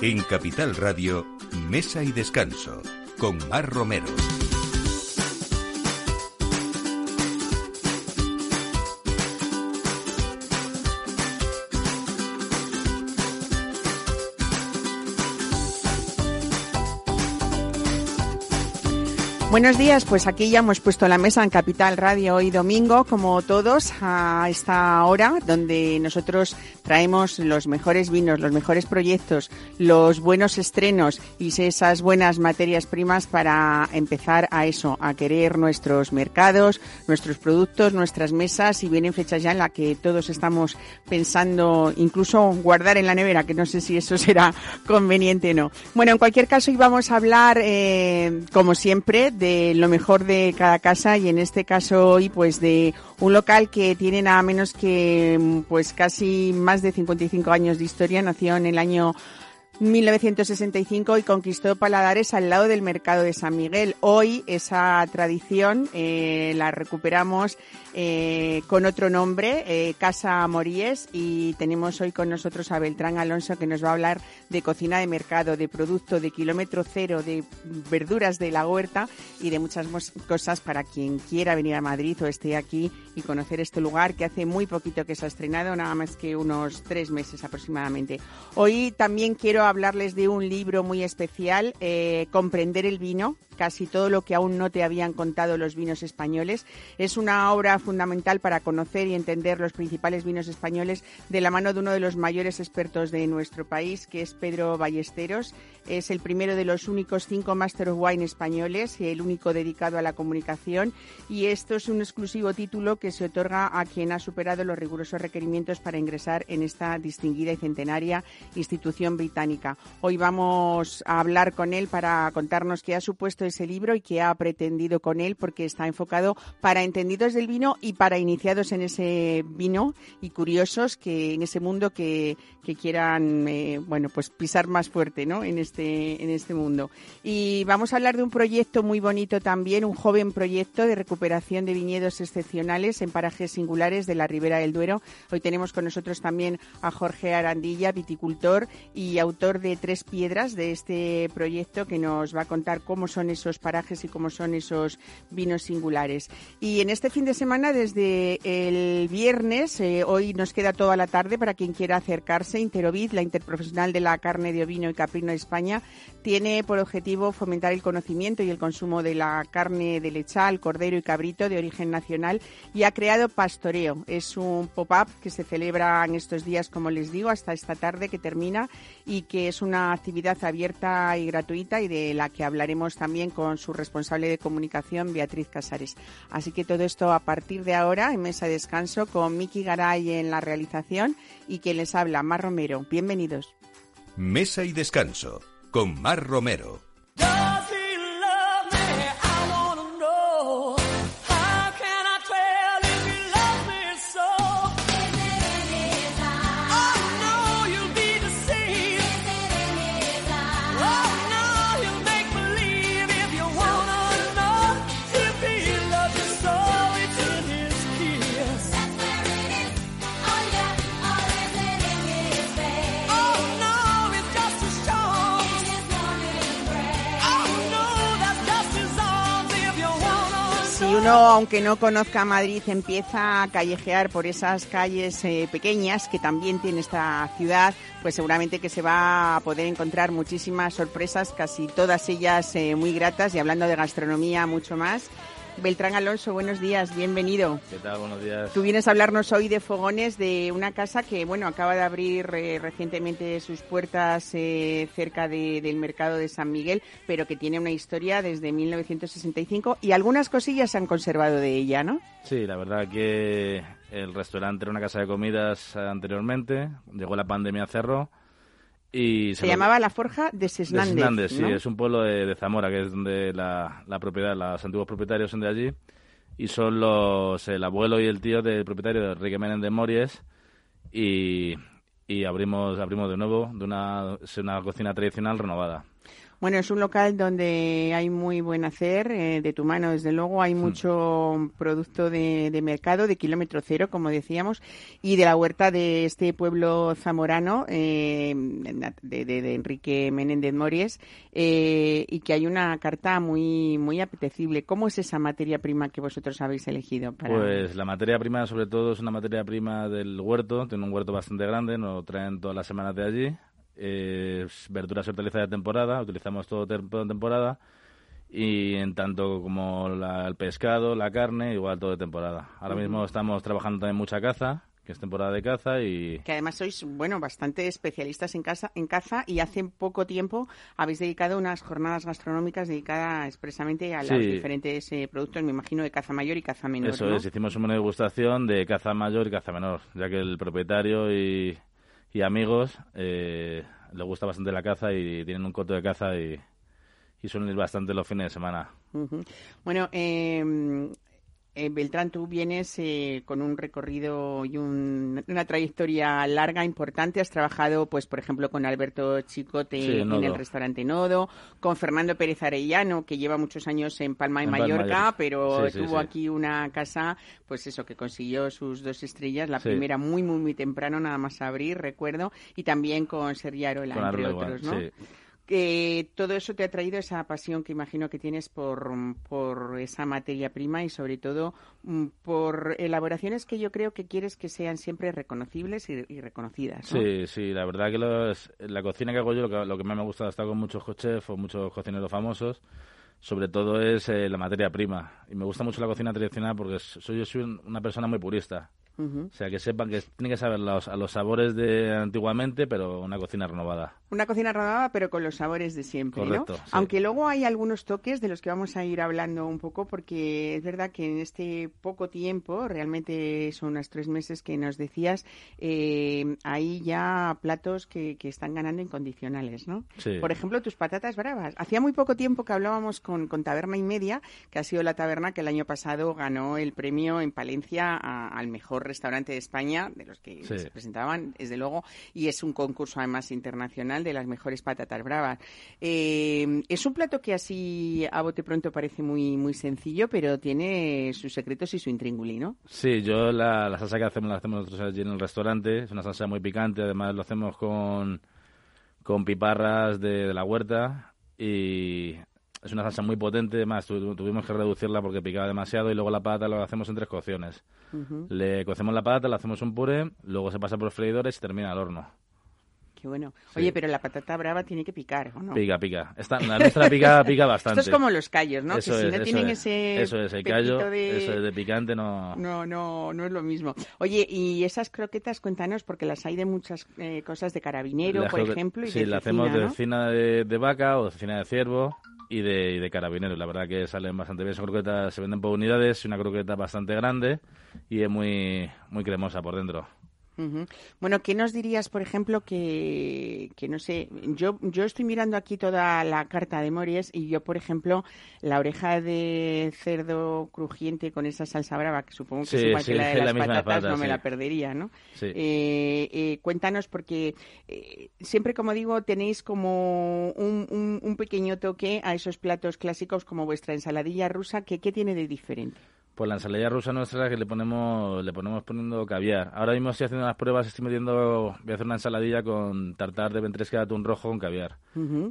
En Capital Radio, Mesa y Descanso, con Mar Romero. Buenos días, pues aquí ya hemos puesto la mesa en Capital Radio hoy domingo, como todos, a esta hora donde nosotros traemos los mejores vinos, los mejores proyectos, los buenos estrenos y esas buenas materias primas para empezar a eso, a querer nuestros mercados, nuestros productos, nuestras mesas y vienen fechas ya en la que todos estamos pensando incluso guardar en la nevera, que no sé si eso será conveniente o no. Bueno, en cualquier caso íbamos a hablar, eh, como siempre, de lo mejor de cada casa y en este caso hoy pues de un local que tiene nada menos que pues casi más de 55 años de historia, nació en el año 1965 y conquistó Paladares al lado del mercado de San Miguel. Hoy esa tradición eh, la recuperamos eh, con otro nombre, eh, Casa Moríes, y tenemos hoy con nosotros a Beltrán Alonso que nos va a hablar de cocina de mercado, de producto, de kilómetro cero, de verduras de la huerta y de muchas cosas para quien quiera venir a Madrid o esté aquí y conocer este lugar que hace muy poquito que se ha estrenado, nada más que unos tres meses aproximadamente. Hoy también quiero hablarles de un libro muy especial, eh, Comprender el vino, casi todo lo que aún no te habían contado los vinos españoles. Es una obra fundamental para conocer y entender los principales vinos españoles de la mano de uno de los mayores expertos de nuestro país, que es Pedro Ballesteros. Es el primero de los únicos cinco Master of Wine españoles, y el único dedicado a la comunicación. Y esto es un exclusivo título que se otorga a quien ha superado los rigurosos requerimientos para ingresar en esta distinguida y centenaria institución británica. Hoy vamos a hablar con él para contarnos qué ha supuesto ese libro y qué ha pretendido con él, porque está enfocado para entendidos del vino y para iniciados en ese vino y curiosos que en ese mundo que, que quieran, eh, bueno, pues pisar más fuerte, ¿no? En este, en este mundo. Y vamos a hablar de un proyecto muy bonito también, un joven proyecto de recuperación de viñedos excepcionales en parajes singulares de la Ribera del Duero. Hoy tenemos con nosotros también a Jorge Arandilla, viticultor y autor de Tres Piedras de este proyecto que nos va a contar cómo son esos parajes y cómo son esos vinos singulares. Y en este fin de semana, desde el viernes, eh, hoy nos queda toda la tarde para quien quiera acercarse, Interovid, la interprofesional de la carne de ovino y caprino de España, tiene por objetivo fomentar el conocimiento y el consumo de la carne de lechal, cordero y cabrito de origen nacional y ha creado Pastoreo. Es un pop-up que se celebra en estos días, como les digo, hasta esta tarde que termina y que es una actividad abierta y gratuita y de la que hablaremos también con su responsable de comunicación, Beatriz Casares. Así que todo esto a partir de ahora en Mesa de Descanso con Miki Garay en la realización y quien les habla, Mar Romero. Bienvenidos. Mesa y Descanso con Mar Romero. Uno, aunque no conozca Madrid, empieza a callejear por esas calles eh, pequeñas que también tiene esta ciudad, pues seguramente que se va a poder encontrar muchísimas sorpresas, casi todas ellas eh, muy gratas y hablando de gastronomía mucho más. Beltrán Alonso, buenos días, bienvenido. ¿Qué tal? Buenos días. Tú vienes a hablarnos hoy de fogones de una casa que, bueno, acaba de abrir eh, recientemente sus puertas eh, cerca del mercado de San Miguel, pero que tiene una historia desde 1965 y algunas cosillas se han conservado de ella, ¿no? Sí, la verdad que el restaurante era una casa de comidas anteriormente, llegó la pandemia, cerró se, llamaba La Forja de Sesnández. sí, es un pueblo de, Zamora, que es donde la, propiedad, los antiguos propietarios son de allí, y son los el abuelo y el tío del propietario de Enrique Menéndez de Mories, y, abrimos abrimos de nuevo de una, una cocina tradicional renovada. Bueno, es un local donde hay muy buen hacer, eh, de tu mano, desde luego. Hay hmm. mucho producto de, mercado, de kilómetro cero, como decíamos, y de la huerta de este pueblo zamorano, eh, de, Enrique Menéndez Mories, eh, y que hay una carta muy, muy apetecible. ¿Cómo es esa materia prima que vosotros habéis elegido? Pues la materia prima, sobre todo, es una materia prima del huerto. Tiene un huerto bastante grande, nos traen todas las semanas de allí eh, verduras y hortalizas de temporada, utilizamos todo de temporada y en tanto como el pescado, la carne, igual todo de temporada. Ahora mismo estamos trabajando también mucha caza, que es temporada de caza y que además sois bueno bastante especialistas en caza en caza y hace poco tiempo habéis dedicado unas jornadas gastronómicas dedicadas expresamente a los diferentes eh, productos me imagino de caza mayor y caza menor eso es hicimos una degustación de caza mayor y caza menor ya que el propietario y y amigos eh, les gusta bastante la caza y tienen un coto de caza y, y suelen ir bastante los fines de semana. Bueno, eh, eh, Beltrán, tú vienes eh, con un recorrido y una trayectoria larga, importante. Has trabajado, pues, por ejemplo, con Alberto Chicote en, el restaurante Nodo, con Fernando Pérez Arellano, que lleva muchos años en Palma y Mallorca, pero tuvo aquí una casa, pues eso, que consiguió sus dos estrellas. La primera muy, muy, muy temprano, nada más abrir, recuerdo, y también con Sergio Arola, entre otros, ¿no? Que todo eso te ha traído esa pasión que imagino que tienes por, por esa materia prima y sobre todo mm, por elaboraciones que yo creo que quieres que sean siempre reconocibles y, reconocidas. Sí, sí, la verdad que la cocina que hago yo, lo que, más me gusta estar con muchos chefs o muchos cocineros famosos, sobre todo es eh, la materia prima. Y me gusta mucho la cocina tradicional porque soy, yo soy una persona muy purista. O sea, que sepan que tienen que saber los, a los sabores de antiguamente, pero una cocina renovada. Una cocina renovada, pero con los sabores de siempre, Correcto, ¿no? Aunque luego hay algunos toques de los que vamos a ir hablando un poco, porque es verdad que en este poco tiempo, realmente son unos tres meses que nos decías, eh, hay ya platos que, que, están ganando incondicionales, ¿no? Sí. Por ejemplo, tus patatas bravas. Hacía muy poco tiempo que hablábamos con, con Taberna y Media, que ha sido la taberna que el año pasado ganó el premio en Palencia al mejor restaurante de España, de los que se presentaban, desde luego, y es un concurso además internacional de las mejores patatas bravas. Eh, es un plato que así a bote pronto parece muy, muy sencillo, pero tiene sus secretos y su intríngulis, ¿no? Sí, yo la, salsa que hacemos la hacemos nosotros allí en el restaurante, es una salsa muy picante, además lo hacemos con, con piparras de, de la huerta y es una salsa muy potente, además tuvimos que reducirla porque picaba demasiado y luego la patata lo hacemos en tres cocciones. Le cocemos la patata, le hacemos un puré, luego se pasa por los freidores y termina al horno. Qué bueno. Oye, pero la patata brava tiene que picar, ¿o no? Pica, pica. Esta, la nuestra pica, pica bastante. Esto es como los callos, ¿no? Eso que es, si no tienen ese Eso es, el callo, de... eso es de picante, no... No, no, no es lo mismo. Oye, y esas croquetas, cuéntanos, porque las hay de muchas eh, cosas de carabinero, por ejemplo, y Sí, la hacemos de cecina de, de, vaca o de cecina de ciervo y de, y de carabinero. La verdad que salen bastante bien. Son croquetas, se venden por unidades, es una croqueta bastante grande y es muy, muy cremosa por dentro. Bueno, ¿qué nos dirías, por ejemplo, que, que no sé, yo, yo estoy mirando aquí toda la carta de Mories y yo, por ejemplo, la oreja de cerdo crujiente con esa salsa brava, que supongo que es igual que la de las patatas, no me la perdería, ¿no? Eh, eh, cuéntanos, porque eh, siempre, como digo, tenéis como un, un, pequeño toque a esos platos clásicos como vuestra ensaladilla rusa, que ¿qué tiene de diferente? Pues la ensalada rusa nuestra que le ponemos le ponemos poniendo caviar. Ahora mismo estoy haciendo unas pruebas, estoy metiendo, voy a hacer una ensaladilla con tartar de ventresca de atún rojo con caviar.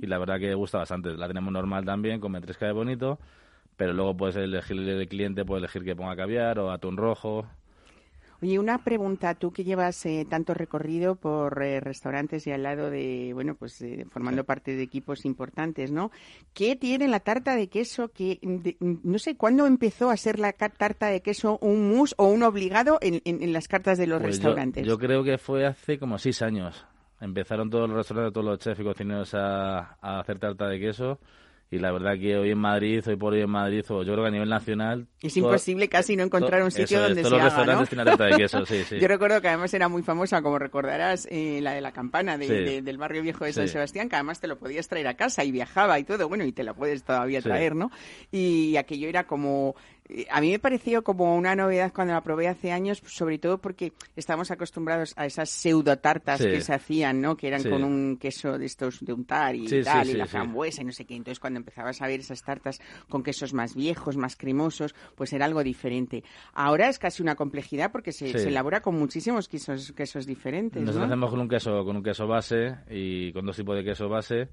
Y la verdad que gusta bastante. La tenemos normal también con ventresca de bonito, pero luego puedes elegir el cliente, puede elegir que ponga caviar o atún rojo. Oye, una pregunta, tú que llevas eh, tanto recorrido por eh, restaurantes y al lado de, bueno, pues eh, formando parte de equipos importantes, ¿no? ¿Qué tiene la tarta de queso que, no sé, ¿cuándo empezó a ser la tarta de queso un mus o un obligado en, en, las cartas de los pues restaurantes? Yo, creo que fue hace como seis años. Empezaron todos los restaurantes, todos los chefs y cocineros a, a hacer tarta de queso y la verdad que hoy en Madrid, hoy por hoy en Madrid, o yo creo que a nivel nacional... Es imposible casi no encontrar un sitio donde se haga, los restaurantes de queso, sí, sí. Yo recuerdo que además era muy famosa, como recordarás, eh, la de la campana del barrio viejo de San Sebastián, que además te lo podías traer a casa y viajaba y todo, bueno, y te lo puedes todavía traer, ¿no? Y aquello era como a mí me pareció como una novedad cuando la probé hace años, sobre todo porque estamos acostumbrados a esas pseudo tartas que se hacían, ¿no? Que eran con un queso de estos de untar y tal, y la frambuesa y no sé qué. Entonces, cuando empezabas a ver esas tartas con quesos más viejos, más cremosos, pues era algo diferente. Ahora es casi una complejidad porque se, elabora con muchísimos quesos, quesos diferentes. Nosotros hacemos con un queso, con un queso base y con dos tipos de queso base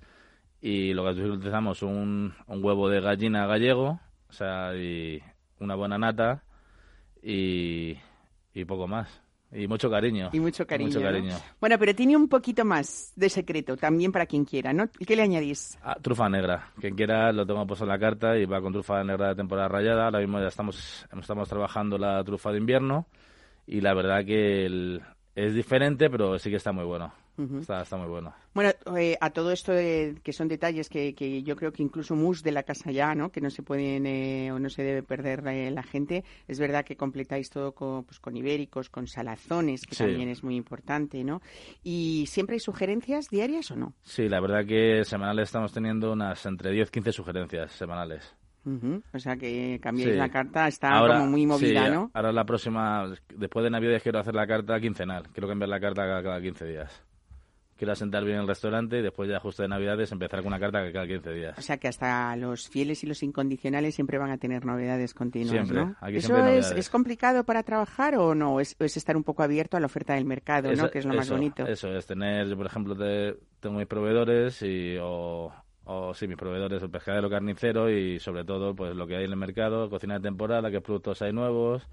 y lo que utilizamos un, un huevo de gallina gallego, o sea, y una buena nata y, y poco más. Y mucho cariño. Y mucho cariño. Bueno, pero tiene un poquito más de secreto también para quien quiera, ¿no? ¿Qué le añadís? Ah, trufa negra. Quien quiera lo tengo puesto en la carta y va con trufa negra de temporada rayada. Ahora mismo ya estamos, estamos trabajando la trufa de invierno y la verdad que es diferente, pero sí que está muy bueno está, muy bueno. Bueno, eh, a todo esto que son detalles que, que, yo creo que incluso mus de la casa ya, ¿no? Que no se pueden eh, o no se debe perder eh, la gente. Es verdad que completáis todo con, pues, con ibéricos, con salazones, que también es muy importante, ¿no? ¿Y siempre hay sugerencias diarias o no? Sí, la verdad que semanales estamos teniendo unas entre 10 15 sugerencias semanales. O sea que cambiéis la carta, está como muy movida, ¿no? Ahora la próxima, después de Navidad quiero hacer la carta quincenal. Quiero cambiar la carta cada, cada 15 días quiero asentar bien el restaurante y después ya justo de Navidades empezar con una carta cada 15 días. O sea que hasta los fieles y los incondicionales siempre van a tener novedades continuas, siempre, ¿no? ¿Eso es, complicado para trabajar o no? ¿Es, es estar un poco abierto a la oferta del mercado, ¿no? Que es lo más bonito. Eso es, tener, yo por ejemplo tengo mis proveedores y, o, o sí, mis proveedores, el pescadero carnicero y sobre todo pues lo que hay en el mercado, cocina de temporada, qué productos hay nuevos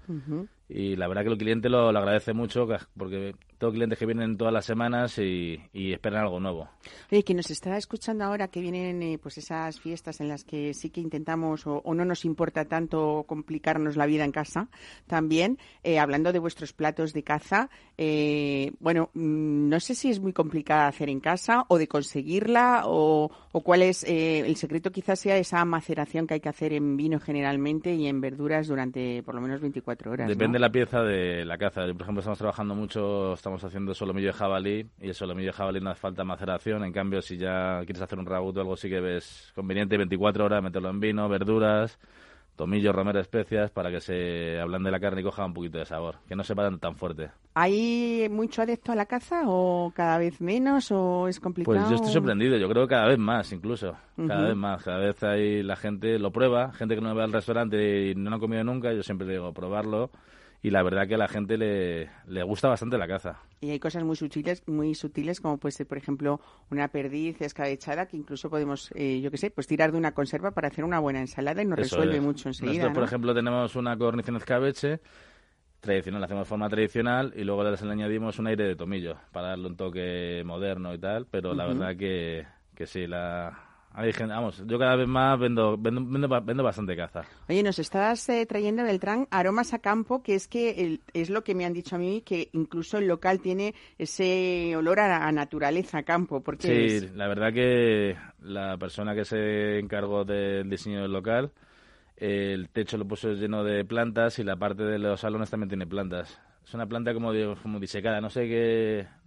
y la verdad que el cliente lo, agradece mucho porque tengo clientes que vienen todas las semanas y, esperan algo nuevo. Oye, que nos está escuchando ahora que vienen eh, pues esas fiestas en las que sí que intentamos o, no nos importa tanto complicarnos la vida en casa también, eh, hablando de vuestros platos de caza, eh, bueno, mm, no sé si es muy complicada hacer en casa o de conseguirla o, o cuál es el secreto quizás sea esa maceración que hay que hacer en vino generalmente y en verduras durante por lo menos 24 horas. Depende la pieza de la caza. Por ejemplo, estamos trabajando mucho, estamos haciendo solomillo de jabalí y el solomillo de jabalí no hace falta maceración. En cambio, si ya quieres hacer un rabuto o algo, sí que ves conveniente 24 horas meterlo en vino, verduras, tomillo, romero, especias para que se de la carne y coja un poquito de sabor, que no se tan, tan fuerte. ¿Hay mucho adepto a la caza o cada vez menos o es complicado? Pues yo estoy sorprendido, yo creo que cada vez más incluso, cada vez más, cada vez hay la gente lo prueba, gente que no va al restaurante y no lo ha comido nunca, yo siempre digo probarlo y la verdad que a la gente le, le gusta bastante la caza. Y hay cosas muy sutiles, muy sutiles como puede ser, por ejemplo, una perdiz escabechada que incluso podemos, eh, yo qué sé, pues tirar de una conserva para hacer una buena ensalada y nos resuelve mucho enseguida. Nosotros, por ejemplo, tenemos una cornición escabeche tradicional, la hacemos de forma tradicional y luego le añadimos un aire de tomillo para darle un toque moderno y tal, pero la verdad que, que sí, la, vamos, yo cada vez más vendo, vendo, vendo, bastante caza. Oye, nos estás eh, trayendo, Beltrán, aromas a campo, que es que es lo que me han dicho a mí, que incluso el local tiene ese olor a, naturaleza, a campo. porque sí, la verdad que la persona que se encargó del diseño del local, el techo lo puso lleno de plantas y la parte de los salones también tiene plantas. Es una planta como, como disecada, no sé qué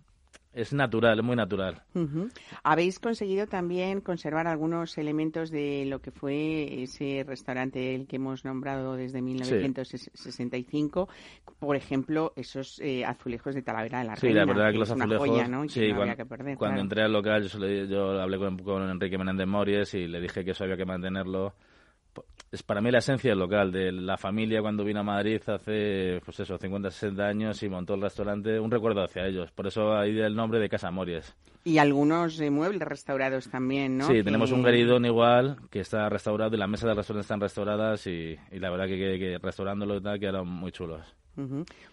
es natural, es muy natural. Habéis conseguido también conservar algunos elementos de lo que fue ese restaurante el que hemos nombrado desde 1965, por ejemplo, esos eh, azulejos de Talavera de la Sí, la verdad que, los azulejos, sí, cuando, entré al local yo, yo hablé con, con Enrique Menéndez Mories y le dije que eso había que mantenerlo es para mí la esencia del local, de la familia cuando vino a Madrid hace, pues eso, 50, 60 años y montó el restaurante, un recuerdo hacia ellos. Por eso ahí el nombre de Casa Mories. Y algunos muebles restaurados también, ¿no? Sí, tenemos un garidón igual que está restaurado y las mesas del restaurante están restauradas y, la verdad que, que, que restaurándolo y tal quedaron muy chulos.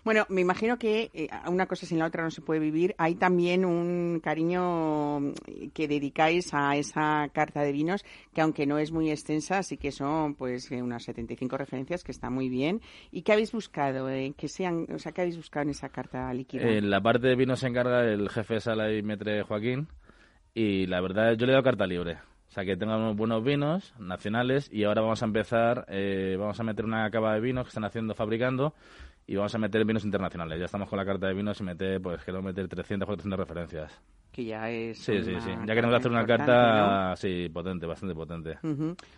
Bueno, me imagino que eh, una cosa sin la otra no se puede vivir. Hay también un cariño mm, que dedicáis a esa carta de vinos, que aunque no es muy extensa, sí que son pues eh, unas 75 referencias, que está muy bien. ¿Y qué habéis buscado? Eh, que sean, o sea, ¿qué habéis buscado en esa carta líquida? En la parte de vinos se encarga el jefe de sala y metre Joaquín, y la verdad yo le he dado carta libre. O sea, que tengamos buenos vinos nacionales y ahora vamos a empezar, vamos a meter una cava de vinos que están haciendo, fabricando y vamos a meter vinos internacionales. Ya estamos con la carta de vinos y meter, pues quiero meter 300, 400 referencias. Que ya es. Sí, sí, sí. Ya queremos hacer una carta, sí, potente, bastante potente.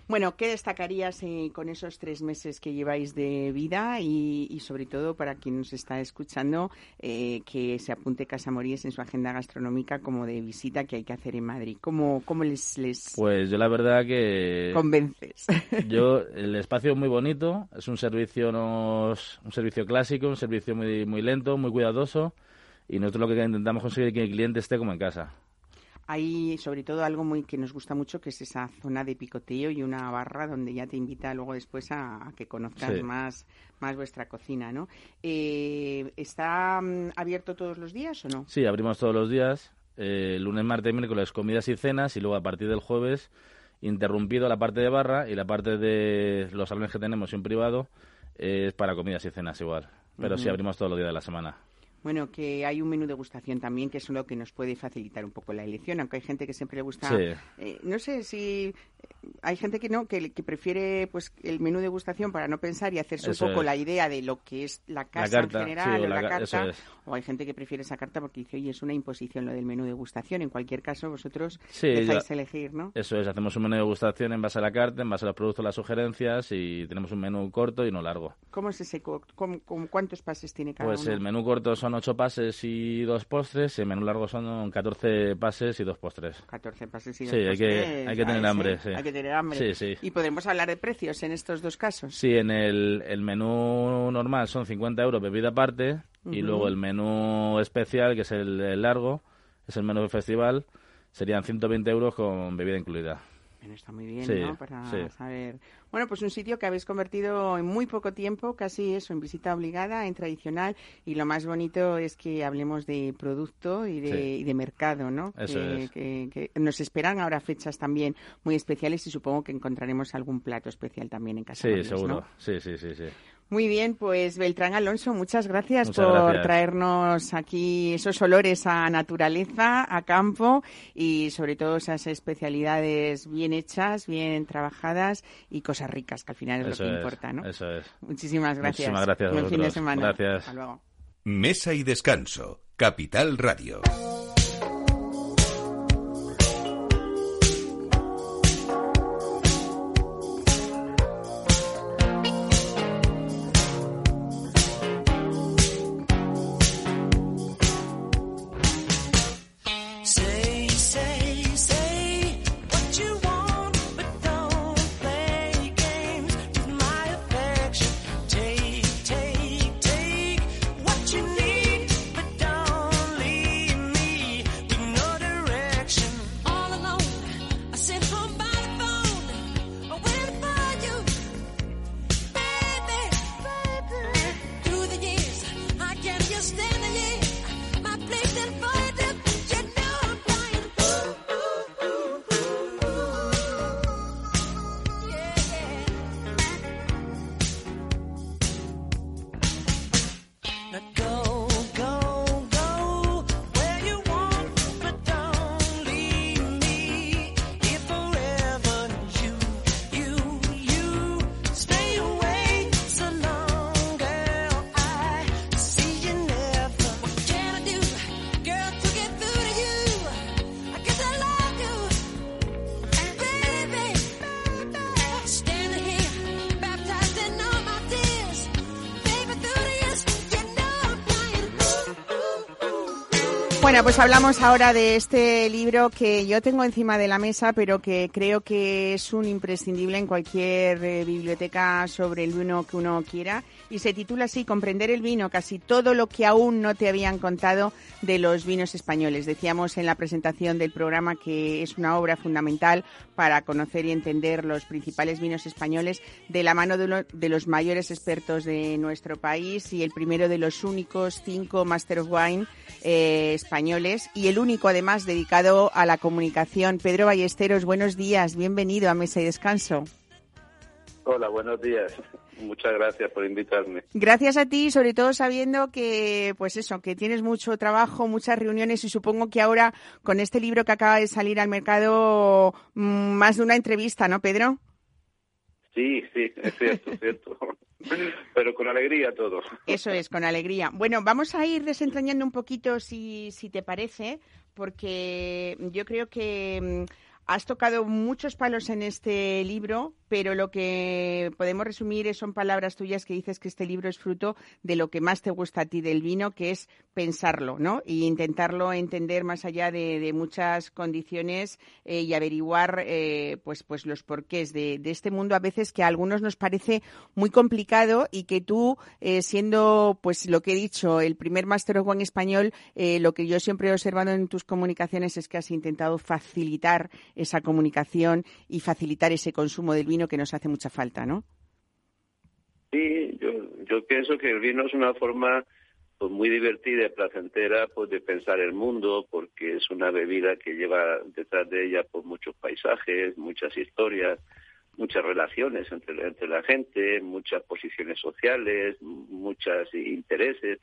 Bueno, ¿qué destacarías eh, con esos tres meses que lleváis de vida y, sobre todo para quien nos está escuchando eh, que se apunte Casa Moríes en su agenda gastronómica como de visita que hay que hacer en Madrid? ¿Cómo, cómo les, les. Pues yo la verdad que. Convences. Yo, el espacio es muy bonito, es un servicio, nos, un servicio clásico, un servicio muy, muy lento, muy cuidadoso y nosotros lo que intentamos conseguir es que el cliente esté como en casa. Hay sobre todo algo muy que nos gusta mucho que es esa zona de picoteo y una barra donde ya te invita luego después a, que conozcas más, más vuestra cocina, ¿no? Eh, ¿Está mm, abierto todos los días o no? Sí, abrimos todos los días. Eh, lunes, martes, miércoles comidas y cenas y luego a partir del jueves interrumpido la parte de barra y la parte de los salones que tenemos en privado es para comidas y cenas igual. Pero sí abrimos todos los días de la semana. Bueno, que hay un menú de degustación también, que es lo que nos puede facilitar un poco la elección, aunque hay gente que siempre le gusta. Eh, no sé si hay gente que no, que, que, prefiere pues el menú de degustación para no pensar y hacerse un poco la idea de lo que es la casa en general o la, carta. O hay gente que prefiere esa carta porque dice, oye, es una imposición lo del menú de degustación. En cualquier caso, vosotros dejáis elegir, ¿no? Eso es, hacemos un menú de degustación en base a la carta, en base a los productos, las sugerencias y tenemos un menú corto y no largo. ¿Cómo es ese ¿Cuántos pases tiene cada pues uno? Pues el menú corto son ocho pases y dos postres, el menú largo son 14 pases y dos postres. 14 pases y dos sí, postres. Sí, hay que, hay que tener hambre, sí. Hay que tener hambre. Sí, sí. ¿Y podemos hablar de precios en estos dos casos? Sí, en el, el menú normal son 50 euros bebida aparte y luego el menú especial, que es el, largo, es el menú del festival, serían 120 euros con bebida incluida. Bueno, está muy bien, ¿no? Para saber bueno, pues un sitio que habéis convertido en muy poco tiempo, casi eso, en visita obligada, en tradicional, y lo más bonito es que hablemos de producto y de, mercado, ¿no? Eso que, que, nos esperan ahora fechas también muy especiales y supongo que encontraremos algún plato especial también en casa. Sí, seguro. Sí, sí, sí, sí. Muy bien, pues Beltrán Alonso, muchas gracias por traernos aquí esos olores a naturaleza, a campo y sobre todo esas especialidades bien hechas, bien trabajadas y cosas ricas, que al final es lo que importa, ¿no? Eso es. Muchísimas gracias. Muchísimas gracias. Buen fin de semana. Gracias. Hasta luego. Mesa y descanso. Capital Radio. Pues hablamos ahora de este libro que yo tengo encima de la mesa, pero que creo que es un imprescindible en cualquier eh, biblioteca sobre el vino que uno quiera. Y se titula así, Comprender el vino, casi todo lo que aún no te habían contado de los vinos españoles. Decíamos en la presentación del programa que es una obra fundamental para conocer y entender los principales vinos españoles de la mano de, de los mayores expertos de nuestro país y el primero de los únicos cinco Master of Wine eh, españoles y el único además dedicado a la comunicación. Pedro Ballesteros, buenos días, bienvenido a Mesa y Descanso. Hola, buenos días. Muchas gracias por invitarme. Gracias a ti, sobre todo sabiendo que, pues eso, que tienes mucho trabajo, muchas reuniones y supongo que ahora con este libro que acaba de salir al mercado, mm, más de una entrevista, ¿no, Pedro? Sí, sí, es cierto, es cierto. Pero con alegría todo. Eso es, con alegría. Bueno, vamos a ir desentrañando un poquito, si, si te parece, porque yo creo que mm, has tocado muchos palos en este libro, pero lo que podemos resumir son palabras tuyas que dices que este libro es fruto de lo que más te gusta a ti del vino, que es pensarlo, ¿no? Y intentarlo entender más allá de, muchas condiciones eh, y averiguar, eh, pues, pues los porqués de, este mundo a veces que a algunos nos parece muy complicado y que tú, eh, siendo, pues, lo que he dicho, el primer Master of Wine español, lo que yo siempre he observado en tus comunicaciones es que has intentado facilitar esa comunicación y facilitar ese consumo del vino que nos hace mucha falta, ¿no? Sí, yo, yo pienso que el vino es una forma pues muy divertida y placentera pues de pensar el mundo porque es una bebida que lleva detrás de ella pues muchos paisajes, muchas historias, muchas relaciones entre, entre la gente, muchas posiciones sociales, muchos intereses.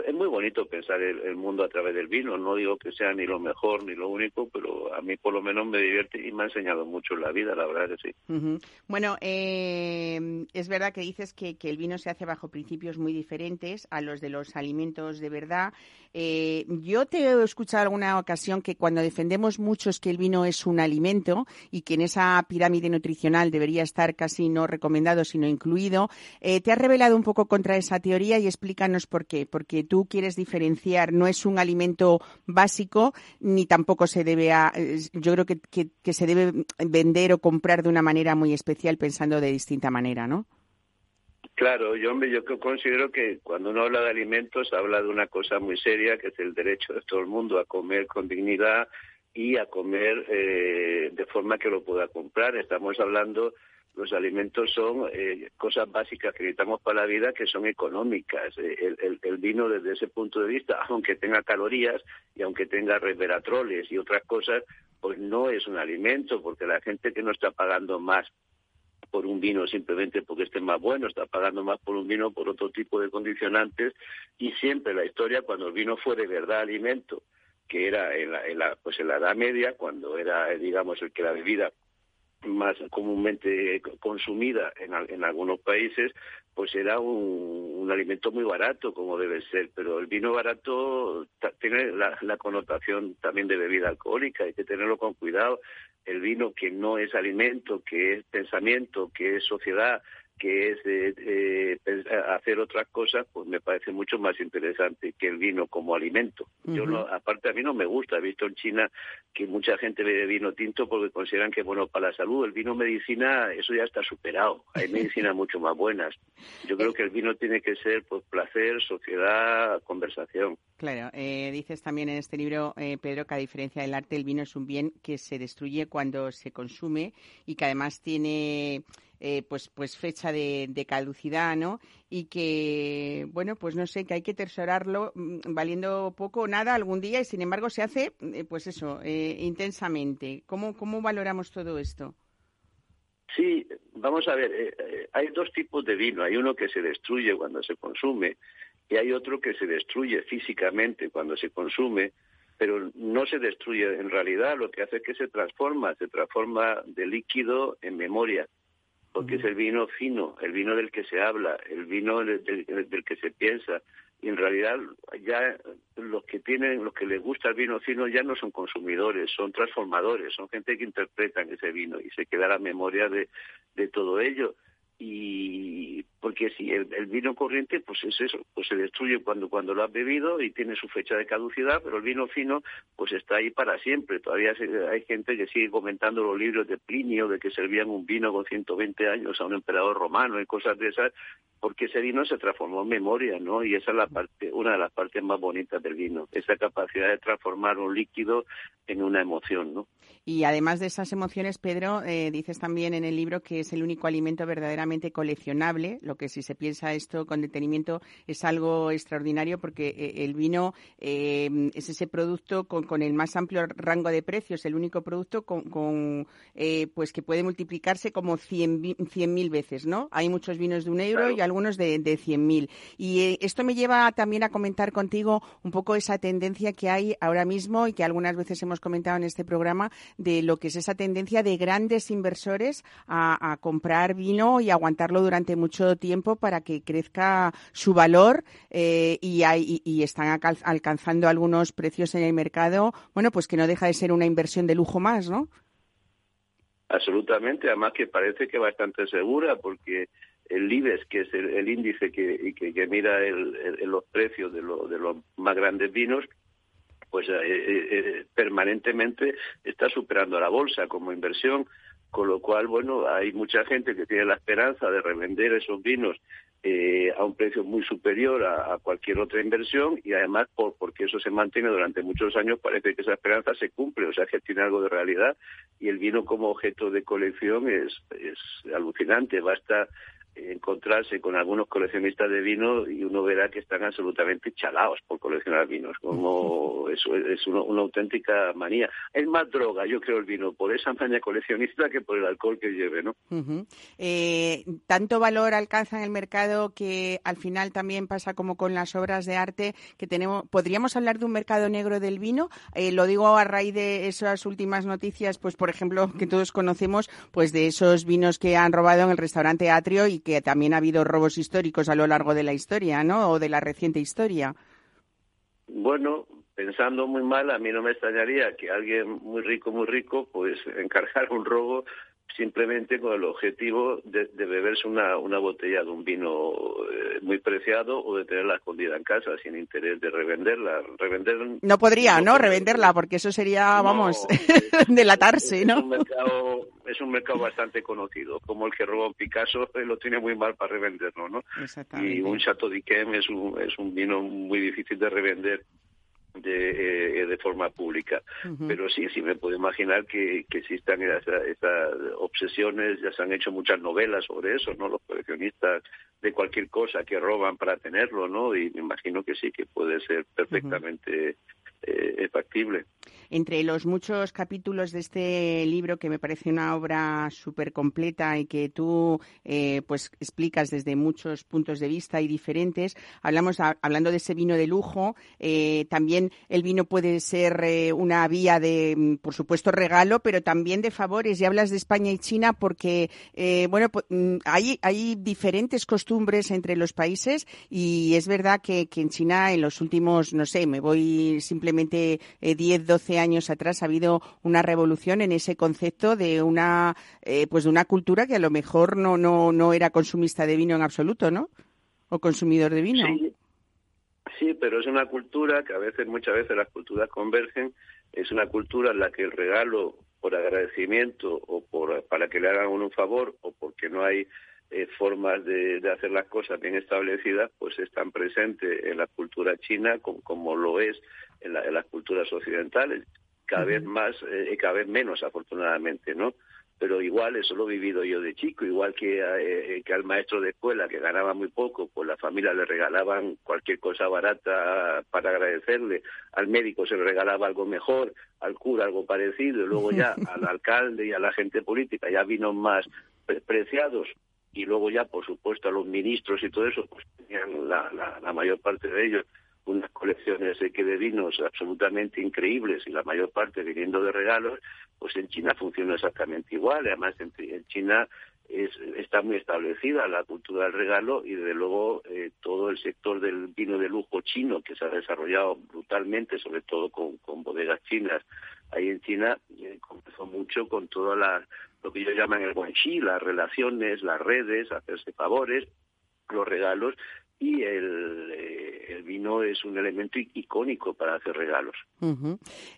Es muy bonito pensar el, mundo a través del vino. No digo que sea ni lo mejor ni lo único, pero a mí por lo menos me divierte y me ha enseñado mucho en la vida, la verdad que sí. Bueno, eh, es verdad que dices que, que el vino se hace bajo principios muy diferentes a los de los alimentos de verdad. Eh, yo te he escuchado alguna ocasión que cuando defendemos mucho es que el vino es un alimento y que en esa pirámide nutricional debería estar casi no recomendado, sino incluido. Eh, ¿Te has revelado un poco contra esa teoría y explícanos por qué? Porque tú quieres diferenciar, no es un alimento básico ni tampoco se debe a, yo creo que, que se debe vender o comprar de una manera muy especial pensando de distinta manera, ¿no? Claro, yo, yo considero que cuando uno habla de alimentos habla de una cosa muy seria, que es el derecho de todo el mundo a comer con dignidad y a comer eh, de forma que lo pueda comprar. Estamos hablando, los alimentos son eh, cosas básicas que necesitamos para la vida que son económicas. Eh, el, vino desde ese punto de vista, aunque tenga calorías y aunque tenga resveratroles y otras cosas, pues no es un alimento, porque la gente que no está pagando más por un vino simplemente porque esté más bueno, está pagando más por un vino por otro tipo de condicionantes y siempre la historia cuando el vino fue de verdad alimento, que era en la, en la, pues en la Edad Media, cuando era, digamos, el que la bebida más comúnmente consumida en, en algunos países, pues era un, un, alimento muy barato, como debe ser. Pero el vino barato tiene la, la, connotación también de bebida alcohólica, hay que tenerlo con cuidado. El vino que no es alimento, que es pensamiento, que es sociedad, que es eh, hacer otras cosas, pues me parece mucho más interesante que el vino como alimento. Yo no, aparte a mí no me gusta, he visto en China que mucha gente bebe vino tinto porque consideran que es bueno para la salud. El vino medicina, eso ya está superado. Hay medicinas mucho más buenas. Yo creo que el vino tiene que ser pues placer, sociedad, conversación. Claro, eh, dices también en este libro, eh, Pedro, que a diferencia del arte, el vino es un bien que se destruye cuando se consume y que además tiene eh, pues, pues fecha de, caducidad, ¿no? Y que, bueno, pues no sé, que hay que tesorarlo mm, valiendo poco o nada algún día y sin embargo se hace, eh, pues eso, eh, intensamente. ¿Cómo, ¿Cómo valoramos todo esto? Sí, vamos a ver, hay dos tipos de vino. Hay uno que se destruye cuando se consume y hay otro que se destruye físicamente cuando se consume, pero no se destruye en realidad, lo que hace es que se transforma, se transforma de líquido en memoria porque es el vino fino, el vino del que se habla, el vino del, que se piensa. Y en realidad ya los que tienen, los que les gusta el vino fino ya no son consumidores, son transformadores, son gente que interpretan ese vino y se queda la memoria de, de todo ello y porque si el, vino corriente pues es eso pues se destruye cuando cuando lo has bebido y tiene su fecha de caducidad pero el vino fino pues está ahí para siempre. Todavía hay gente que sigue comentando los libros de Plinio de que servían un vino con 120 años a un emperador romano y cosas de esas porque ese vino se transformó en memoria no y esa es la parte una de las partes más bonitas del vino esa capacidad de transformar un líquido en una emoción no y además de esas emociones Pedro eh, dices también en el libro que es el único alimento verdaderamente coleccionable, lo que si se piensa esto con detenimiento es algo extraordinario porque eh, el vino eh, es ese producto con, el más amplio rango de precios, el único producto con, eh, pues que puede multiplicarse como 100.000 veces, ¿no? Hay muchos vinos de un euro y algunos de, de 100.000. Y eh, esto me lleva también a comentar contigo un poco esa tendencia que hay ahora mismo y que algunas veces hemos comentado en este programa de lo que es esa tendencia de grandes inversores a, comprar vino y aguantarlo durante mucho tiempo para que crezca su valor eh, y, y, están alcanzando algunos precios en el mercado, bueno, pues que no deja de ser una inversión de lujo más, ¿no? Absolutamente, además que parece que bastante segura porque el IBEX, que es el, índice que, que, mira los precios de, de los más grandes vinos, pues eh, eh, eh, permanentemente está superando a la bolsa como inversión, con lo cual, bueno, hay mucha gente que tiene la esperanza de revender esos vinos a un precio muy superior a, cualquier otra inversión y además por, porque eso se mantiene durante muchos años parece que esa esperanza se cumple, o sea que tiene algo de realidad y el vino como objeto de colección es, es alucinante, basta encontrarse con algunos coleccionistas de vino y uno verá que están absolutamente chalados por coleccionar vinos, como eso es una, auténtica manía. Es más droga, yo creo, el vino, por esa manía coleccionista que por el alcohol que lleve, ¿no? Eh, tanto valor alcanza en el mercado que al final también pasa como con las obras de arte que tenemos. ¿Podríamos hablar de un mercado negro del vino? Eh, lo digo a raíz de esas últimas noticias, pues por ejemplo, que todos conocemos, pues de esos vinos que han robado en el restaurante Atrio y que también ha habido robos históricos a lo largo de la historia, ¿no? O de la reciente historia. Bueno, pensando muy mal, a mí no me extrañaría que alguien muy rico, muy rico, pues encargara un robo simplemente con el objetivo de, beberse una, una, botella de un vino eh, muy preciado o de tenerla escondida en casa sin interés de revenderla. Revender, no podría, ¿no? Revenderla, porque eso sería, vamos, delatarse, ¿no? Es un, mercado, es un mercado bastante conocido, como el que roba un Picasso, lo tiene muy mal para revenderlo, ¿no? Y un Chateau d'Yquem es un, es un vino muy difícil de revender de, eh, de forma pública. Pero sí, sí me puedo imaginar que, que existan esas, esas, obsesiones, ya se han hecho muchas novelas sobre eso, ¿no? Los coleccionistas de cualquier cosa que roban para tenerlo, ¿no? Y me imagino que sí, que puede ser perfectamente eh, factible. Entre los muchos capítulos de este libro, que me parece una obra súper completa y que tú eh, pues explicas desde muchos puntos de vista y diferentes, hablamos hablando de ese vino de lujo, eh, también el vino puede ser eh, una vía de, mm, por supuesto, regalo, pero también de favores. Y hablas de España y China porque, eh, bueno, pues, mm, hay, hay diferentes costumbres entre los países y es verdad que, que en China en los últimos, no sé, me voy simplemente 10, 12 años atrás ha habido una revolución en ese concepto de una, eh, pues de una cultura que a lo mejor no, no, no era consumista de vino en absoluto, ¿no? O consumidor de vino. Sí. Sí, pero es una cultura que a veces, muchas veces las culturas convergen, es una cultura en la que el regalo por agradecimiento o por, para que le hagan un favor o porque no hay eh, formas de, de, hacer las cosas bien establecidas, pues están presentes en la cultura china como, como lo es en, las culturas occidentales, cada vez más eh, cada vez menos afortunadamente, ¿no? Pero igual eso lo he vivido yo de chico, igual que, eh, que al maestro de escuela que ganaba muy poco, pues la familia le regalaban cualquier cosa barata para agradecerle, al médico se le regalaba algo mejor, al cura algo parecido, y luego ya al alcalde y a la gente política ya vino más preciados y luego ya, por supuesto, a los ministros y todo eso, pues tenían la, la, mayor parte de ellos unas colecciones de, de vinos absolutamente increíbles y la mayor parte viniendo de regalos, pues en China funciona exactamente igual. Además, en, China es, está muy establecida la cultura del regalo y, desde luego, eh, todo el sector del vino de lujo chino que se ha desarrollado brutalmente, sobre todo con, con bodegas chinas. Ahí en China eh, comenzó mucho con todas las lo que ellos llaman el guanxi, las relaciones, las redes, hacerse favores, los regalos, y el, eh, el, vino es un elemento icónico para hacer regalos.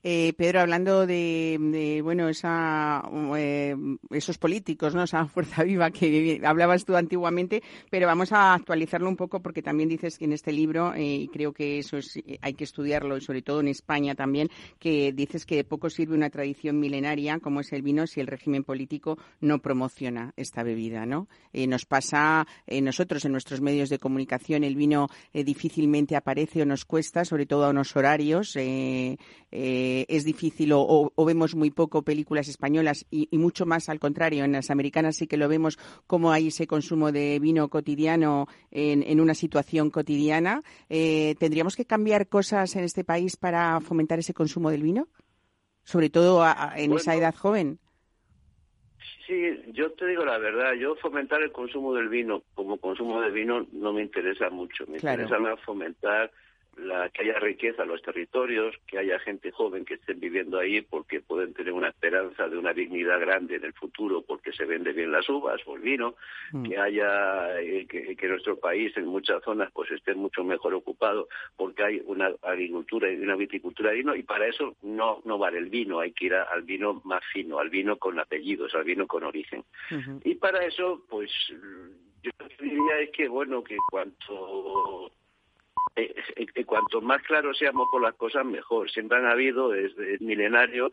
eh, Pedro, hablando de, bueno, esa, eh, esos políticos, ¿no? esa fuerza viva que hablabas tú antiguamente, pero vamos a actualizarlo un poco porque también dices que en este libro, eh, y creo que eso es, hay que estudiarlo, y sobre todo en España también, que dices que de poco sirve una tradición milenaria como es el vino si el régimen político no promociona esta bebida, ¿no? nos pasa nosotros en nuestros medios de comunicación el vino eh, difícilmente aparece o nos cuesta, sobre todo a unos horarios. es difícil o, vemos muy poco películas españolas y, mucho más al contrario. En las americanas sí que lo vemos como hay ese consumo de vino cotidiano en, una situación cotidiana. ¿Tendríamos que cambiar cosas en este país para fomentar ese consumo del vino? Sobre todo en esa edad joven. Sí, yo te digo la verdad, yo fomentar el consumo del vino como consumo de vino no me interesa mucho, me interesa más fomentar la, que haya riqueza en los territorios, que haya gente joven que esté viviendo ahí porque pueden tener una esperanza de una dignidad grande en el futuro porque se vende bien las uvas o el vino, mm. que haya eh, que, nuestro país en muchas zonas pues esté mucho mejor ocupado porque hay una agricultura y una viticultura de vino y para eso no no vale el vino, hay que ir al vino más fino, al vino con apellidos, al vino con origen. Y para eso pues yo diría es que bueno que cuanto eh, eh, cuanto más claro seamos por las cosas, mejor. Siempre han habido, desde milenario,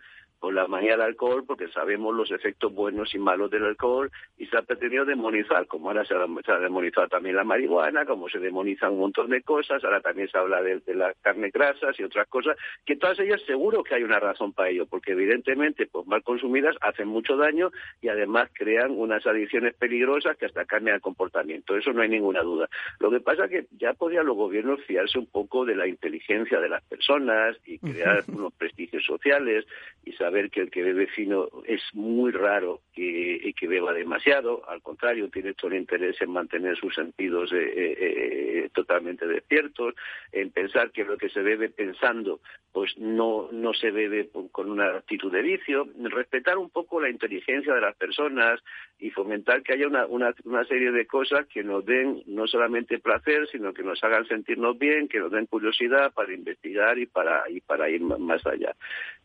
la manía del alcohol porque sabemos los efectos buenos y malos del alcohol y se ha pretendido demonizar, como ahora se ha, demonizado también la marihuana, como se demonizan un montón de cosas, ahora también se habla de, las carnes grasas y otras cosas, que todas ellas seguro que hay una razón para ello, porque evidentemente pues mal consumidas hacen mucho daño y además crean unas adicciones peligrosas que hasta cambian el comportamiento, eso no hay ninguna duda. Lo que pasa es que ya podrían los gobiernos fiarse un poco de la inteligencia de las personas y crear unos prestigios sociales y saber que el que bebe fino es muy raro que, que beba demasiado, al contrario, tiene todo el interés en mantener sus sentidos eh, eh, eh, totalmente despiertos, en pensar que lo que se bebe pensando, pues no, no se bebe con una actitud de vicio, respetar un poco la inteligencia de las personas y fomentar que haya una, una, una serie de cosas que nos den no solamente placer, sino que nos hagan sentirnos bien, que nos den curiosidad para investigar y para, y para ir más allá.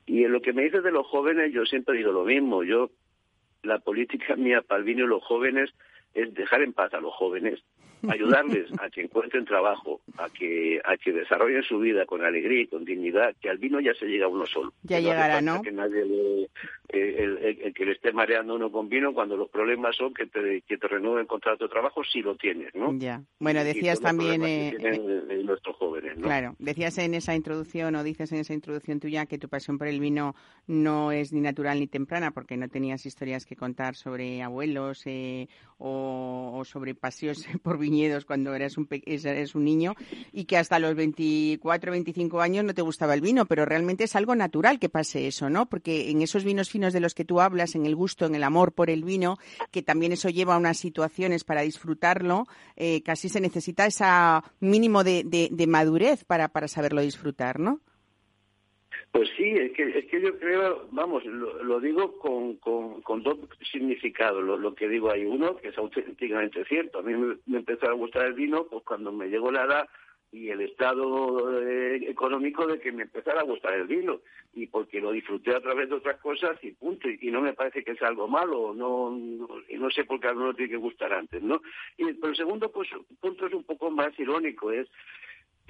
Y en lo que me dices de los jóvenes, yo siempre digo lo mismo. Yo, la política mía para el vino y los jóvenes es dejar en paz a los jóvenes ayudarles a que encuentren trabajo, a que a que desarrollen su vida con alegría y con dignidad, que al vino ya se llega uno solo. Ya llegará, ¿no? Que nadie le, eh, el, que le esté mareando uno con vino cuando los problemas son que te, que te renueven contrato de trabajo si lo tienes, ¿no? Ya. Bueno, decías también... Eh, eh, nuestros jóvenes, ¿no? Claro, decías en esa introducción o dices en esa introducción tuya que tu pasión por el vino no es ni natural ni temprana porque no tenías historias que contar sobre abuelos o, o sobre pasiones por vino cuando eras un, niño y que hasta los 24, 25 años no te gustaba el vino, pero realmente es algo natural que pase eso, ¿no? Porque en esos vinos finos de los que tú hablas, en el gusto, en el amor por el vino, que también eso lleva a unas situaciones para disfrutarlo, eh, casi se necesita ese mínimo de, de madurez para, para saberlo disfrutar, ¿no? Pues sí, es que, es que yo creo, vamos, lo, digo con, con, dos significados, lo, que digo hay Uno, que es auténticamente cierto. A mí me, empezó a gustar el vino pues cuando me llegó la edad y el estado eh, económico de que me empezara a gustar el vino. Y porque lo disfruté a través de otras cosas y punto. Y, no me parece que sea algo malo no, y no sé por qué a uno tiene que gustar antes no y pero el segundo pues punto es un poco más irónico es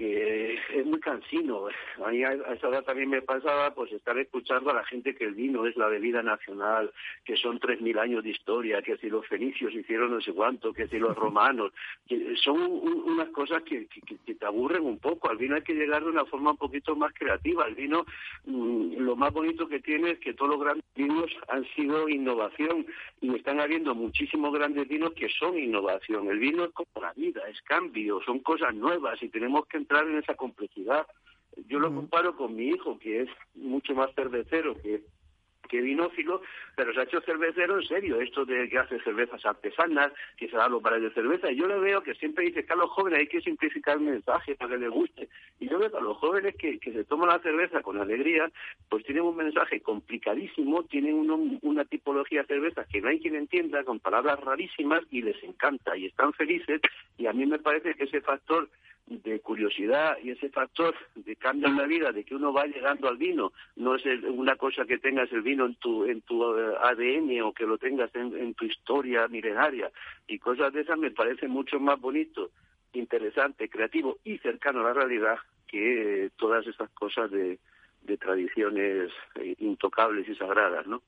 que es muy cansino. A mí a esa edad también me pasaba pues estar escuchando a la gente que el vino es la bebida nacional, que son tres mil años de historia, que si los fenicios hicieron no sé cuánto, que si los romanos, que son unas cosas que, que, te aburren un poco. Al vino hay que llegar de una forma un poquito más creativa. El vino, mm, lo más bonito que tiene es que todos los grandes vinos han sido innovación y están habiendo muchísimos grandes vinos que son innovación. El vino es como la vida, es cambio, son cosas nuevas y tenemos que entrar en esa complejidad. Yo lo comparo con mi hijo, que es mucho más cervecero que que vinófilo, pero se ha hecho cervecero en serio, esto de que hace cervezas artesanas, que se da los bares de cerveza, y yo le veo que siempre dice que a los jóvenes hay que simplificar el mensaje para que les guste, y yo veo que a los jóvenes que, que se toman la cerveza con alegría, pues tienen un mensaje complicadísimo, tienen una tipología de cerveza que no hay quien entienda, con palabras rarísimas, y les encanta, y están felices, y a mí me parece que ese factor de curiosidad y ese factor de cambio en la vida, de que uno va llegando al vino, no es una cosa que tengas el vino en tu, en tu eh, ADN o que lo tengas en, tu historia milenaria. Y cosas de esas me parece mucho más bonito, interesante, creativo y cercano a la realidad que todas esas cosas de, de tradiciones eh, intocables y sagradas, ¿no?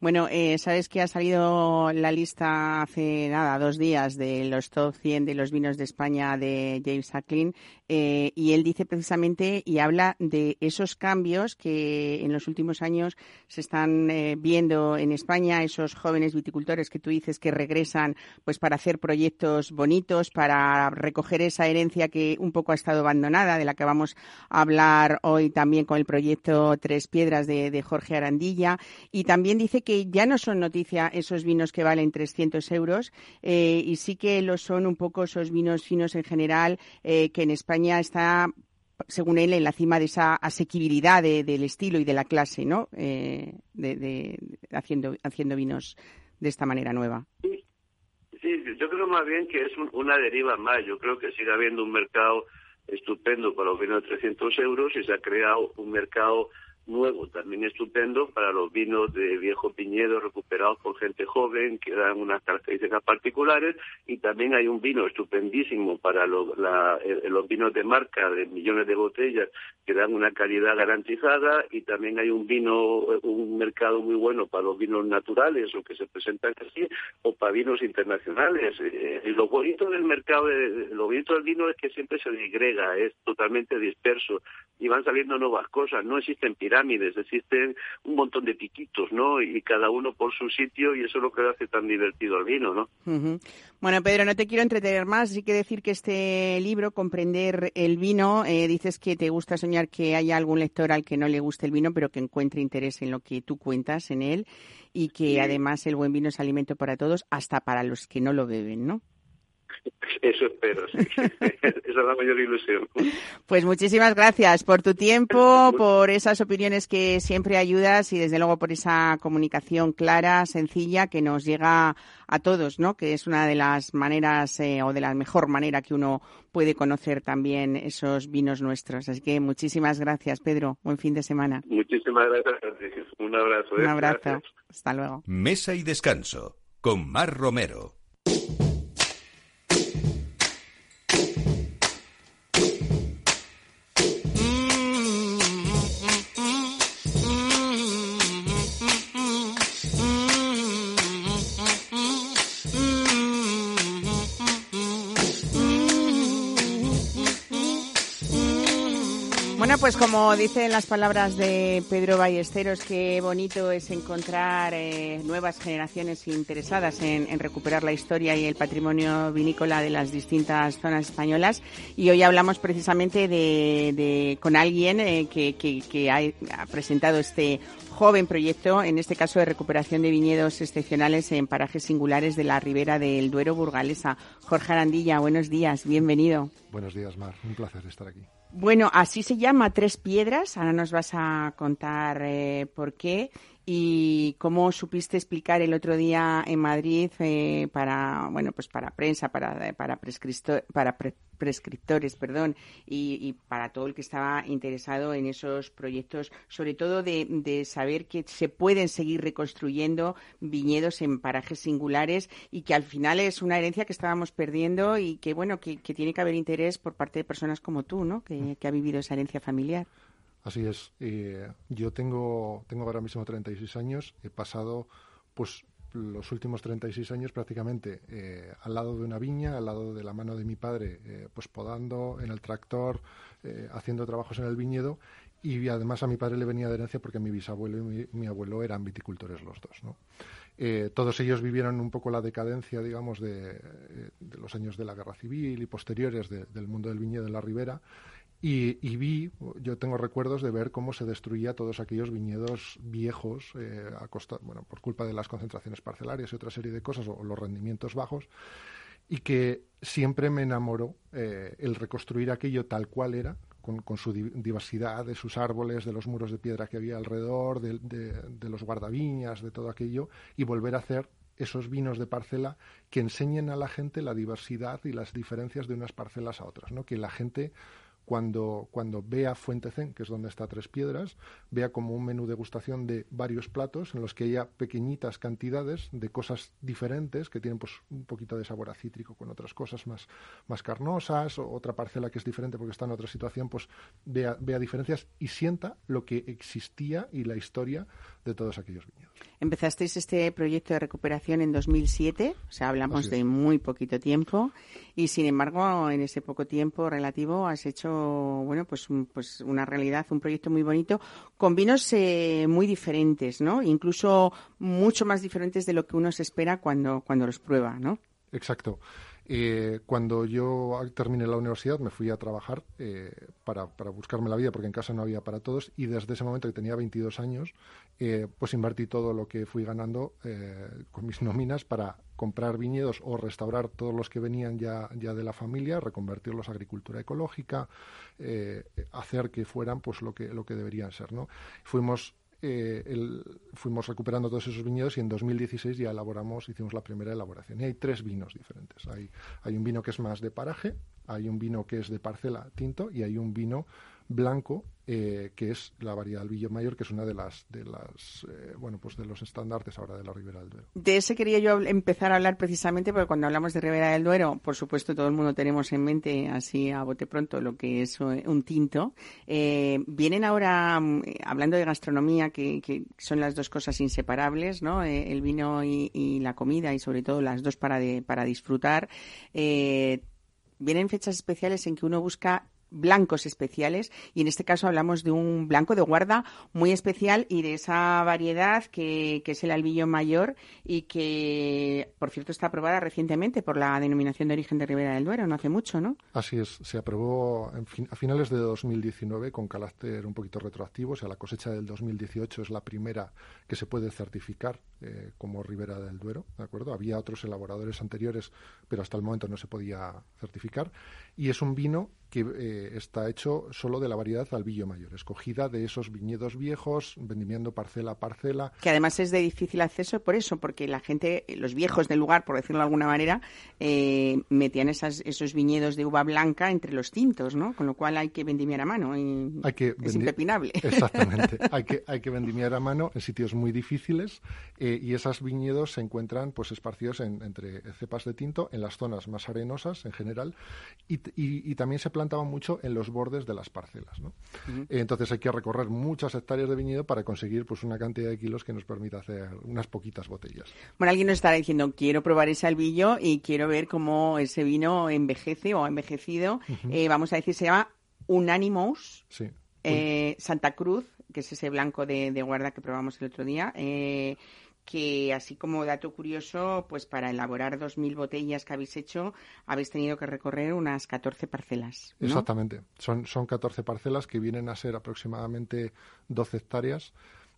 Bueno, eh, sabes que ha salido la lista hace nada, dos días, de los top 100 de los vinos de España de James Acklin, eh, y él dice precisamente y habla de esos cambios que en los últimos años se están viendo en España, esos jóvenes viticultores que tú dices que regresan pues para hacer proyectos bonitos, para recoger esa herencia que un poco ha estado abandonada, de la que vamos a hablar hoy también con el proyecto Tres Piedras de, Jorge Arandilla. Y también dice que ya no son noticia esos vinos que valen 300 euros eh, y sí que lo son un poco esos vinos finos en general, eh, que en España está según él, en la cima de esa asequibilidad del estilo y de la clase, ¿no? Eh, de, haciendo, haciendo vinos de esta manera nueva. Sí. yo creo más bien que es una deriva más. Yo creo que sigue habiendo un mercado estupendo para los vinos de 300 euros y se ha creado un mercado nuevo, también estupendo para los vinos de viejo piñedo recuperados por gente joven que dan unas características particulares y también hay un vino estupendísimo para eh, los vinos de marca de millones de botellas que dan una calidad garantizada y también hay un vino, eh, un mercado muy bueno para los vinos naturales o que se presentan así o para vinos internacionales. Eh, y lo bonito del mercado, lo bonito del vino es que siempre se digrega, es totalmente disperso y van saliendo nuevas cosas, no existen pirámides, existen un montón de piquitos, ¿no? Y cada uno por su sitio y eso es lo que hace tan divertido el vino, ¿no? Bueno, Pedro, no te quiero entretener más, sí que decir que este libro, Comprender el vino, eh, dices que te gusta soñar que haya algún lector al que no le guste el vino, pero que encuentre interés en lo que tú cuentas en él y que además el buen vino es alimento para todos, hasta para los que no lo beben, ¿no? Eso espero, sí. Esa es la mayor ilusión. Pues muchísimas gracias por tu tiempo, por esas opiniones que siempre ayudas y desde luego por esa comunicación clara, sencilla, que nos llega a todos, ¿no? Que es una de las maneras eh, o de la mejor manera que uno puede conocer también esos vinos nuestros. Así que muchísimas gracias, Pedro. Buen fin de semana. Muchísimas gracias. Un abrazo. Un ¿eh? abrazo. Hasta luego. Mesa y descanso con Mar Romero. Pues como dicen las palabras de Pedro Ballesteros, qué bonito es encontrar eh, nuevas generaciones interesadas en, recuperar la historia y el patrimonio vinícola de las distintas zonas españolas. Y hoy hablamos precisamente de, con alguien eh, que, ha, presentado este joven proyecto, en este caso de recuperación de viñedos excepcionales en parajes singulares de la ribera del Duero burgalesa. Jorge Arandilla, buenos días, bienvenido. Buenos días, Mar, un placer estar aquí. Bueno, así se llama Tres Piedras. Ahora nos vas a contar eh, por qué y cómo supiste explicar el otro día en Madrid eh, para bueno pues para prensa para para para prescriptores perdón y, para todo el que estaba interesado en esos proyectos sobre todo de, saber que se pueden seguir reconstruyendo viñedos en parajes singulares y que al final es una herencia que estábamos perdiendo y que bueno que, tiene que haber interés por parte de personas como tú no que ha vivido esa herencia familiar Así es. Eh, yo tengo, tengo ahora mismo 36 años. He pasado, pues, los últimos 36 años prácticamente eh, al lado de una viña, al lado de la mano de mi padre, eh, pues podando en el tractor, haciendo trabajos en el viñedo. Y además a mi padre le venía de herencia porque mi bisabuelo y mi, abuelo eran viticultores los dos. ¿no? todos ellos vivieron un poco la decadencia, digamos, de, los años de la guerra civil y posteriores del mundo del viñedo en la ribera. Y, vi, yo tengo recuerdos de ver cómo se destruía todos aquellos viñedos viejos eh, por culpa de las concentraciones parcelarias y otra serie de cosas, o, los rendimientos bajos, y que siempre me enamoró eh, el reconstruir aquello tal cual era, con, su diversidad de sus árboles, de los muros de piedra que había alrededor, de, de, los guardaviñas, de todo aquello, y volver a hacer esos vinos de parcela que enseñen a la gente la diversidad y las diferencias de unas parcelas a otras, ¿no? Que la gente cuando, cuando vea Fuentecén, que es donde está Tres Piedras, vea como un menú de degustación de varios platos en los que haya pequeñitas cantidades de cosas diferentes que tienen pues un poquito de sabor a cítrico con otras cosas más, más carnosas, o otra parcela que es diferente porque está en otra situación, pues vea, vea diferencias y sienta lo que existía y la historia de todos aquellos viñedos. Empezasteis este proyecto de recuperación en 2007, o sea, hablamos de muy poquito tiempo, y sin embargo, en ese poco tiempo relativo has hecho, bueno, pues, pues una realidad, un proyecto muy bonito, con vinos eh, muy diferentes, ¿no? Incluso mucho más diferentes de lo que uno se espera cuando, cuando los prueba, ¿no? Exacto. Eh, cuando yo terminé la universidad me fui a trabajar eh, para, para, buscarme la vida porque en casa no había para todos y desde ese momento que tenía 22 años eh, pues invertí todo lo que fui ganando con mis nóminas para comprar viñedos o restaurar todos los que venían ya, ya de la familia, reconvertirlos a agricultura ecológica, hacer que fueran pues lo que, lo que deberían ser. ¿no? Fuimos eh, fuimos recuperando todos esos viñedos y en 2016 ya elaboramos, hicimos la primera elaboración. Y hay tres vinos diferentes. Hay, hay un vino que es más de paraje, hay un vino que es de parcela tinto y hay un vino blanco, eh, que es la variedad Albillo Mayor, que es una de las, de las eh, bueno, pues de los estandartes ahora de la Ribera del Duero. De ese quería yo empezar a hablar precisamente, porque cuando hablamos de Ribera del Duero, por supuesto todo el mundo tenemos en mente, así a bote pronto, lo que es eh, un tinto. vienen ahora, mm, hablando de gastronomía, que, que, son las dos cosas inseparables, ¿no? el vino y, y, la comida, y sobre todo las dos para, de, para disfrutar. vienen fechas especiales en que uno busca blancos especiales y en este caso hablamos de un blanco de guarda muy especial y de esa variedad que, es el albillo mayor y que por cierto está aprobada recientemente por la denominación de origen de Ribera del Duero, no hace mucho, ¿no? Así es, se aprobó a finales de 2019 con carácter un poquito retroactivo, o sea, la cosecha del 2018 es la primera que se puede certificar eh, como Ribera del Duero, ¿de acuerdo? Había otros elaboradores anteriores, pero hasta el momento no se podía certificar y es un vino que eh, está hecho solo de la variedad albillo mayor, escogida de esos viñedos viejos, vendimiendo parcela a parcela. Que además es de difícil acceso por eso, porque la gente, los viejos del lugar, por decirlo de alguna manera, eh, metían esas, esos viñedos de uva blanca entre los tintos, ¿no? Con lo cual hay que vendimiar a mano. Y hay que es impepinable. Exactamente. hay, que, hay que vendimiar a mano en sitios muy difíciles eh, y esos viñedos se encuentran pues esparcidos entre cepas de tinto en las zonas más arenosas en general y, y también se plantea mucho en los bordes de las parcelas. ¿no? Entonces hay que recorrer muchas hectáreas de viñedo para conseguir pues una cantidad de kilos que nos permita hacer unas poquitas botellas. Bueno, alguien nos estará diciendo, quiero probar ese albillo y quiero ver cómo ese vino envejece o ha envejecido. Eh, vamos a decir, se llama Unanimous. Eh, Santa Cruz, que es ese blanco de, guarda que probamos el otro día. Eh, que así como dato curioso, pues para elaborar 2.000 botellas que habéis hecho, habéis tenido que recorrer unas 14 parcelas. Exactamente. Son, son 14 parcelas que vienen a ser aproximadamente 12 hectáreas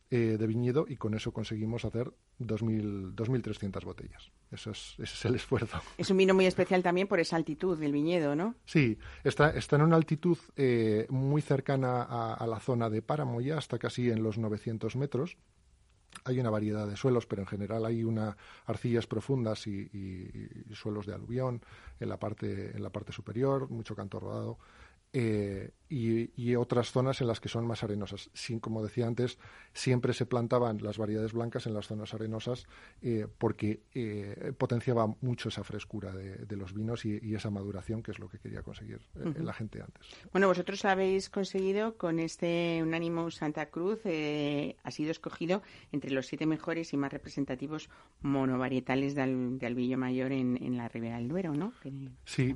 eh, de viñedo y con eso conseguimos hacer 2.300 botellas. Eso es, ese es el esfuerzo. Es un vino muy especial también por esa altitud del viñedo, ¿no? Sí, está, está en una altitud eh, muy cercana a, a, la zona de Páramo ya, hasta casi en los 900 metros hay una variedad de suelos, pero en general hay una arcillas profundas y, y, suelos de aluvión en la parte en la parte superior, mucho canto rodado. Eh, y, otras zonas en las que son más arenosas. Sin, como decía antes, siempre se plantaban las variedades blancas en las zonas arenosas eh, porque eh, potenciaba mucho esa frescura de, los vinos y, esa maduración, que es lo que quería conseguir la gente antes. Bueno, vosotros habéis conseguido con este Unánimo Santa Cruz, ha sido escogido entre los siete mejores y más representativos monovarietales de, albillo mayor en, la Ribera del Duero, ¿no? sí,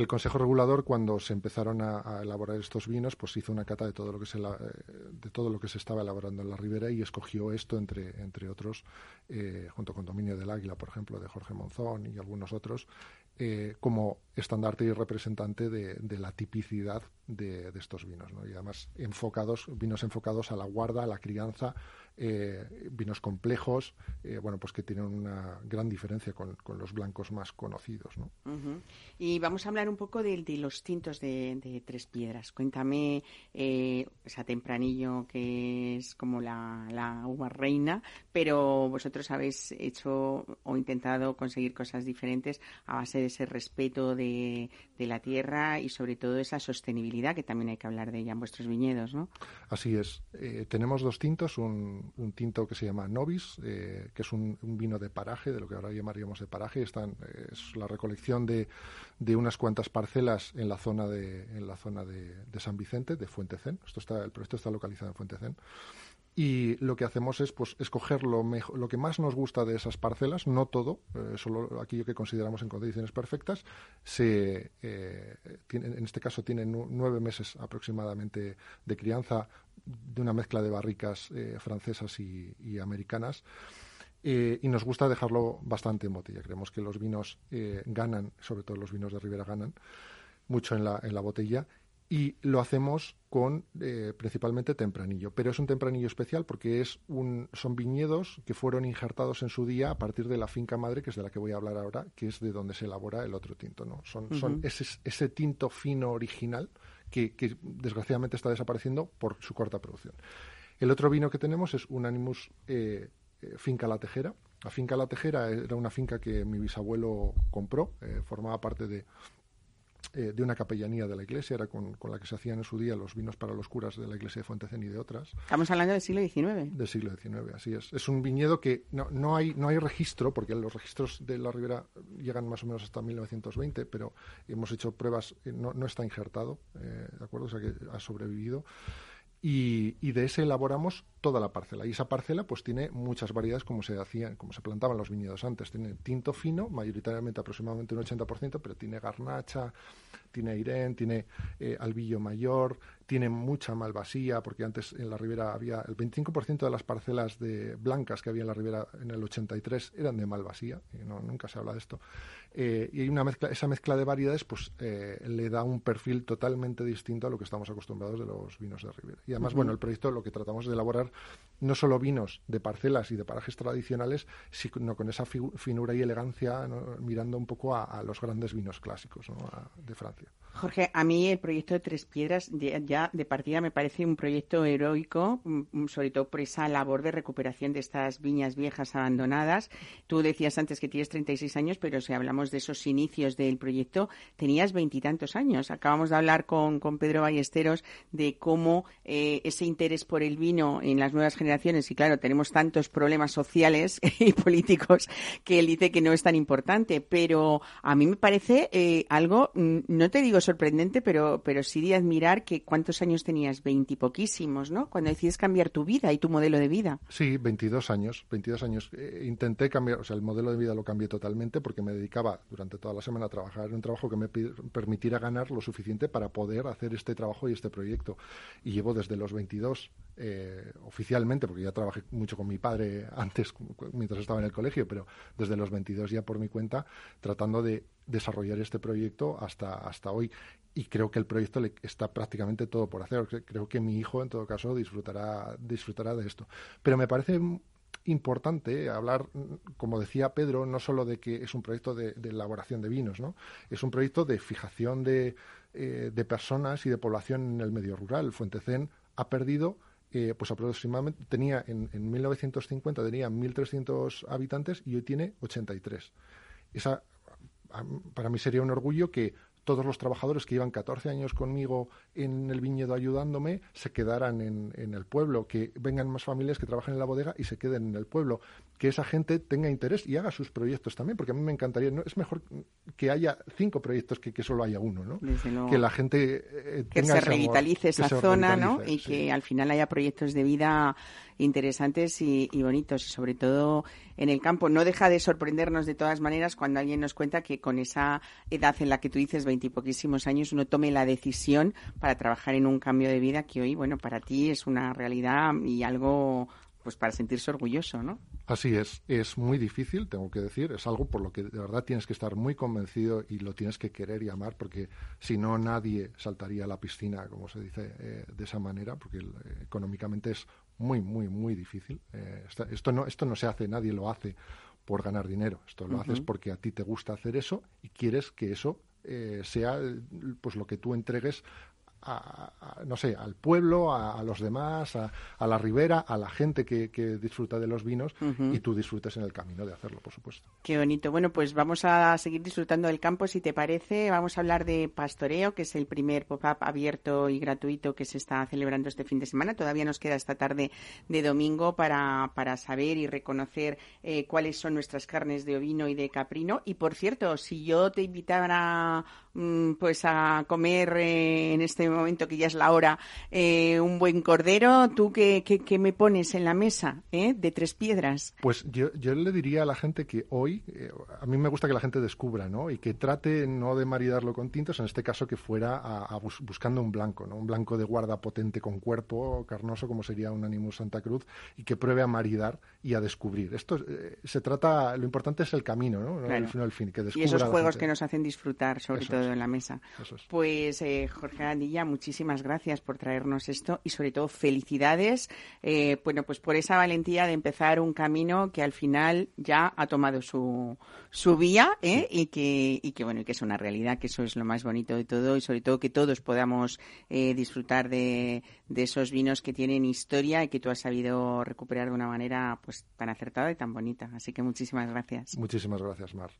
el Consejo Regulador, cuando se empezaron a, elaborar estos vinos, pues hizo una cata de todo lo que se de todo lo que se estaba elaborando en la ribera y escogió esto entre entre otros, eh, junto con Dominio del Águila, por ejemplo, de Jorge Monzón y algunos otros, eh, como estandarte y representante de, la tipicidad de, estos vinos, ¿no? y además enfocados vinos enfocados a la guarda, a la crianza eh, vinos complejos, eh, bueno, pues que tienen una gran diferencia con, los blancos más conocidos. ¿no? Y vamos a hablar un poco de, los tintos de, Tres Piedras. Cuéntame eh, esa tempranillo que es como la, la uva reina, pero vosotros habéis hecho o intentado conseguir cosas diferentes a base de ese respeto de, de, la tierra y sobre todo esa sostenibilidad que también hay que hablar de ella en vuestros viñedos, ¿no? Así es. Eh, tenemos dos tintos, un, tinto que se llama Novis, eh, que es un, vino de paraje, de lo que ahora llamaríamos de paraje. Están, es la recolección de, de, unas cuantas parcelas en la zona de, en la zona de, San Vicente, de Fuentecén. Esto está, el proyecto está localizado en Fuentecén y lo que hacemos es pues escoger lo, mejor, lo que más nos gusta de esas parcelas, no todo, eh, solo aquello que consideramos en condiciones perfectas. Se, eh, en este caso tienen nueve meses aproximadamente de crianza de una mezcla de barricas eh, francesas y, americanas. y nos gusta dejarlo bastante en botella. Creemos que los vinos ganan, sobre todo los vinos de Ribera ganan mucho en la, en la botella y lo hacemos con eh, principalmente tempranillo. Pero es un tempranillo especial porque es un, son viñedos que fueron injertados en su día a partir de la finca madre, que es de la que voy a hablar ahora, que es de donde se elabora el otro tinto. ¿no? Son, son ese, ese, tinto fino original que, desgraciadamente está desapareciendo por su corta producción. El otro vino que tenemos es un Animus eh, eh, Finca La Tejera. La Finca La Tejera era una finca que mi bisabuelo compró, formaba parte de, eh, de una capellanía de la iglesia, era con, la que se hacían en su día los vinos para los curas de la iglesia de Fuentecén y de otras. Estamos hablando del siglo XIX. Del siglo XIX, así es. Es un viñedo que no, no, hay, no hay registro, porque los registros de la Ribera llegan más o menos hasta 1920, pero hemos hecho pruebas, eh, no, no está injertado, eh, ¿de acuerdo? O sea que ha sobrevivido. Y, y, de ese elaboramos toda la parcela. Y esa parcela pues tiene muchas variedades como se hacían, como se plantaban los viñedos antes. Tiene tinto fino, mayoritariamente aproximadamente un 80%, pero tiene garnacha, tiene airén, tiene eh, albillo mayor, tiene mucha malvasía, porque antes en la ribera había el 25% de las parcelas de blancas que había en la ribera en el 83 eran de malvasía, y no, nunca se habla de esto. Eh, y hay una mezcla, esa mezcla de variedades pues eh, le da un perfil totalmente distinto a lo que estamos acostumbrados de los vinos de ribera. Y además, bueno, el proyecto lo que tratamos de elaborar no solo vinos de parcelas y de parajes tradicionales, sino con esa finura y elegancia, mirando un poco a, los grandes vinos clásicos de Francia. Jorge, a mí el proyecto de Tres Piedras ya de partida me parece un proyecto heroico, mm, mm, sobre todo por esa labor de recuperación de estas viñas viejas abandonadas. Tú decías antes que tienes 36 años, pero si hablamos de esos inicios del proyecto, tenías veintitantos años. Acabamos de hablar con, Pedro Ballesteros de cómo eh, ese interés por el vino en las nuevas generaciones, y claro, tenemos tantos problemas sociales y políticos que él dice que no es tan importante, pero a mí me parece eh, algo, mm, te digo sorprendente, pero, pero sí de admirar que cuántos años tenías, veintipoquísimos, ¿no? Cuando decides cambiar tu vida y tu modelo de vida. Sí, 22 años, 22 años. Eh, intenté cambiar, o sea, el modelo de vida lo cambié totalmente porque me dedicaba durante toda la semana a trabajar en un trabajo que me permitiera ganar lo suficiente para poder hacer este trabajo y este proyecto. Y llevo desde los 22 eh, oficialmente, porque ya trabajé mucho con mi padre antes, mientras estaba en el colegio, pero desde los 22 ya por mi cuenta, tratando de desarrollar este proyecto hasta, hasta hoy. Y creo que el proyecto le está prácticamente todo por hacer. Creo que mi hijo, en todo caso, disfrutará, disfrutará de esto. Pero me parece importante hablar, como decía Pedro, no solo de que es un proyecto de, elaboración de vinos, ¿no? Es un proyecto de fijación de, eh, de personas y de población en el medio rural. Fuentecén ha perdido eh, pues aproximadamente tenía en, en 1950 tenía 1.300 habitantes y hoy tiene 83. Esa para mí sería un orgullo que todos los trabajadores que llevan 14 años conmigo en el viñedo ayudándome se quedaran en, en, el pueblo, que vengan más familias que trabajen en la bodega y se queden en el pueblo, que esa gente tenga interés y haga sus proyectos también, porque a mí me encantaría, ¿no? es mejor que haya cinco proyectos que que solo haya uno, ¿no? Que la gente eh, que se revitalice esa zona, ¿no? Y que al final haya proyectos de vida interesantes y, bonitos, y sobre todo en el campo. No deja de sorprendernos de todas maneras cuando alguien nos cuenta que con esa edad en la que tú dices veintipoquísimos años uno tome la decisión para trabajar en un cambio de vida que hoy, bueno, para ti es una realidad y algo pues para sentirse orgulloso, ¿no? Así es, es muy difícil, tengo que decir, es algo por lo que de verdad tienes que estar muy convencido y lo tienes que querer y amar, porque si no nadie saltaría a la piscina, como se dice, eh, de esa manera, porque eh, económicamente es muy, muy, muy difícil. Eh, esto, no, esto no se hace, nadie lo hace por ganar dinero, esto lo haces porque a ti te gusta hacer eso y quieres que eso sea pues lo que tú entregues no sé, al pueblo, a, los demás, a, la ribera, a la gente que, disfruta de los vinos y tú disfrutes en el camino de hacerlo, por supuesto. Qué bonito. Bueno, pues vamos a seguir disfrutando del campo, si te parece. Vamos a hablar de pastoreo, que es el primer pop-up abierto y gratuito que se está celebrando este fin de semana. Todavía nos queda esta tarde de domingo para, para saber y reconocer eh, cuáles son nuestras carnes de ovino y de caprino. Y por cierto, si yo te invitara mm, pues a comer eh, en este momento que ya es la hora eh, un buen cordero, ¿tú qué, qué, me pones en la mesa de tres piedras? Pues yo, yo le diría a la gente que hoy, a mí me gusta que la gente descubra, ¿no? Y que trate no de maridarlo con tintos, en este caso que fuera a, buscando un blanco, ¿no? Un blanco de guarda potente con cuerpo carnoso como sería un Animus Santa Cruz y que pruebe a maridar y a descubrir. Esto se trata, lo importante es el camino, ¿no? y esos juegos que nos hacen disfrutar, sobre todo en la mesa. Pues eh, Jorge Andilla, muchísimas gracias por traernos esto y sobre todo felicidades, eh, bueno, pues por esa valentía de empezar un camino que al final ya ha tomado su, su vía ¿eh? y que y que bueno y que es una realidad, que eso es lo más bonito de todo y sobre todo que todos podamos disfrutar de, de esos vinos que tienen historia y que tú has sabido recuperar de una manera pues tan acertada y tan bonita. Así que muchísimas gracias. Muchísimas gracias, Mar.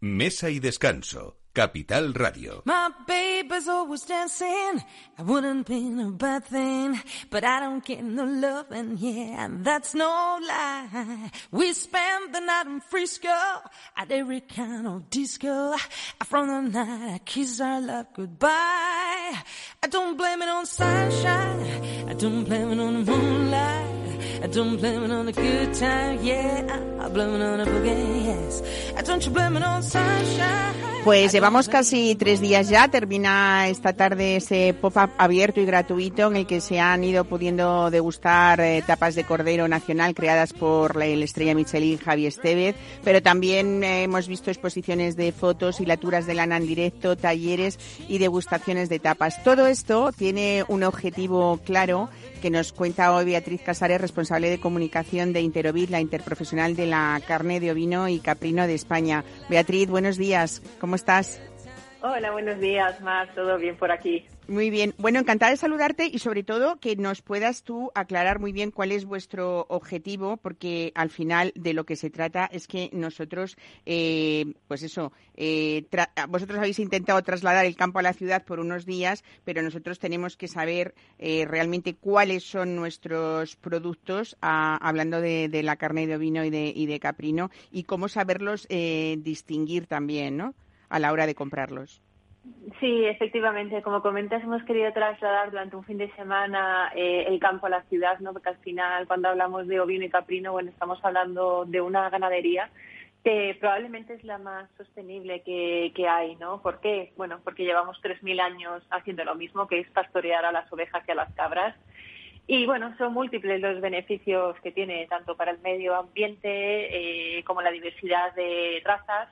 Mesa y descanso. Capital Radio. My baby's always dancing. I wouldn't be a bad thing, but I don't get no loving, yeah, that's no lie. We spent the night in Frisco at every kind of disco. From the night I kissed our love goodbye. I don't blame it on sunshine. I don't blame it on moonlight. Pues llevamos casi tres días ya, termina esta tarde ese pop-up abierto y gratuito en el que se han ido pudiendo degustar eh, tapas de cordero nacional creadas por la, estrella Michelin Javi Estevez, pero también eh, hemos visto exposiciones de fotos y laturas de lana en directo, talleres y degustaciones de tapas. Todo esto tiene un objetivo claro que nos cuenta hoy Beatriz Casares, responsable de comunicación de Interovid, la interprofesional de la carne de ovino y caprino de España. Beatriz, buenos días, ¿cómo estás? Hola, buenos días, Mar, todo bien por aquí. Muy bien. Bueno, encantada de saludarte y sobre todo que nos puedas tú aclarar muy bien cuál es vuestro objetivo, porque al final de lo que se trata es que nosotros, eh, pues eso, eh, vosotros habéis intentado trasladar el campo a la ciudad por unos días, pero nosotros tenemos que saber eh, realmente cuáles son nuestros productos, hablando de, la carne de ovino y de, y de caprino, y cómo saberlos distinguir también, ¿no? A la hora de comprarlos. Sí, efectivamente. Como comentas, hemos querido trasladar durante un fin de semana eh, el campo a la ciudad, ¿no? Porque al final, cuando hablamos de ovino y caprino, bueno, estamos hablando de una ganadería que probablemente es la más sostenible que, que hay, ¿no? ¿Por qué? Bueno, porque llevamos 3.000 años haciendo lo mismo, que es pastorear a las ovejas y a las cabras. Y bueno, son múltiples los beneficios que tiene tanto para el medio ambiente eh, como la diversidad de razas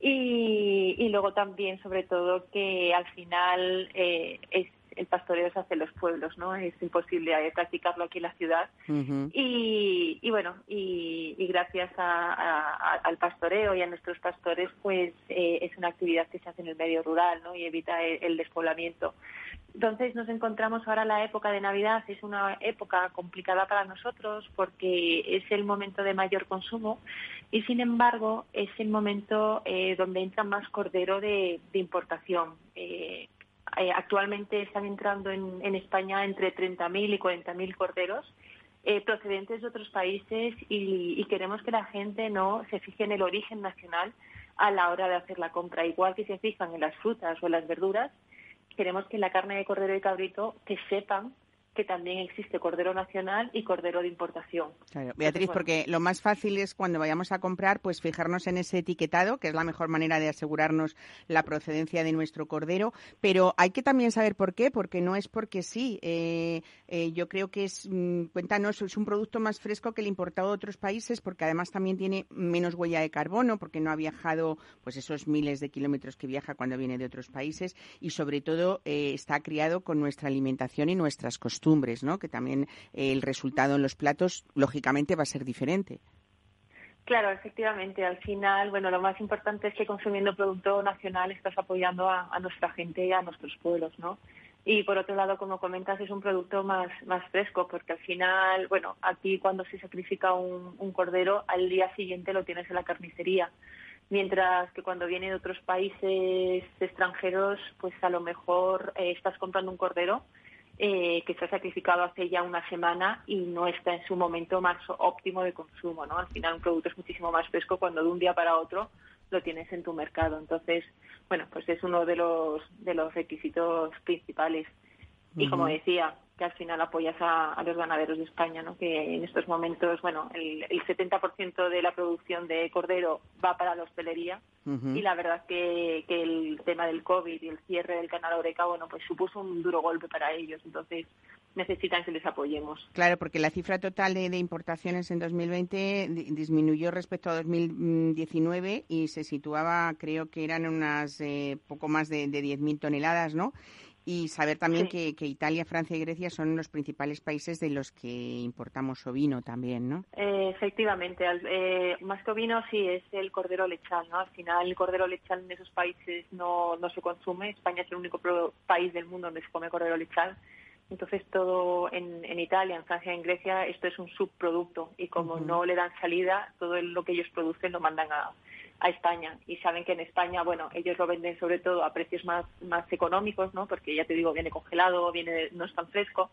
y, y luego también, sobre todo, que al final eh, es el pastoreo se hace en los pueblos, ¿no? Es imposible eh, practicarlo aquí en la ciudad. y, y, bueno, y, y gracias a, al pastoreo y a nuestros pastores, pues eh, es una actividad que se hace en el medio rural, ¿no? Y evita el despoblamiento. Entonces nos encontramos ahora la época de Navidad, es una época complicada para nosotros porque es el momento de mayor consumo y sin embargo es el momento eh, donde entra más cordero de, importación. Eh, eh, actualmente están entrando en, en España entre 30.000 y 40.000 corderos procedentes de otros países y, y queremos que la gente no se fije en el origen nacional a la hora de hacer la compra, igual que se fijan en las frutas o en las verduras queremos que la carne de cordero y cabrito que sepan que también existe cordero nacional y cordero de importación. Beatriz, porque lo más fácil es cuando vayamos a comprar, pues fijarnos en ese etiquetado, que es la mejor manera de asegurarnos la procedencia de nuestro cordero, pero hay que también saber por qué, porque no es porque sí. Eh, eh, yo creo que es, mm, cuéntanos, es un producto más fresco que el importado de otros países, porque además también tiene menos huella de carbono, porque no ha viajado pues esos miles de kilómetros que viaja cuando viene de otros países, y sobre todo eh, está criado con nuestra alimentación y nuestras costumbres Que también el resultado en los platos, lógicamente, va a ser diferente. Claro, efectivamente. Al final, bueno, lo más importante es que consumiendo producto nacional estás apoyando a, nuestra gente y a nuestros pueblos, ¿no? y por otro lado, como comentas, es un producto más, más fresco, porque al final, bueno, aquí cuando se sacrifica un, un cordero, al día siguiente lo tienes en la carnicería. Mientras que cuando viene de otros países extranjeros, pues a lo mejor eh, estás comprando un cordero eh, que se ha sacrificado hace ya una semana y no está en su momento más óptimo de consumo, ¿no? Al final un producto es muchísimo más fresco cuando de un día para otro lo tienes en tu mercado. Entonces, bueno, pues es uno de los, de los requisitos principales. Y como decía, que al final apoyas a, los ganaderos de España, ¿no? que en estos momentos, bueno, el, el 70% de la producción de cordero va para la hostelería y la verdad que, que el tema del COVID y el cierre del canal Oreca, bueno, pues supuso un duro golpe para ellos. Entonces, necesitan que les apoyemos. Claro, porque la cifra total de, importaciones en 2020 disminuyó respecto a 2019 y se situaba, creo que eran unas eh, poco más de, de 10.000 toneladas, ¿no? Y saber también que, Italia, Francia y Grecia son los principales países de los que importamos ovino también, ¿no? Eh, efectivamente, eh, más que ovino sí es el cordero lechal, ¿no? Al final el cordero lechal en esos países no, no se consume. España es el único país del mundo donde se come cordero lechal entonces todo en, en Italia, en Francia, en Grecia, esto es un subproducto y como no le dan salida, todo lo que ellos producen lo mandan a, a España y saben que en España, bueno, ellos lo venden sobre todo a precios más, más económicos, ¿no? Porque ya te digo, viene congelado, viene no es tan fresco.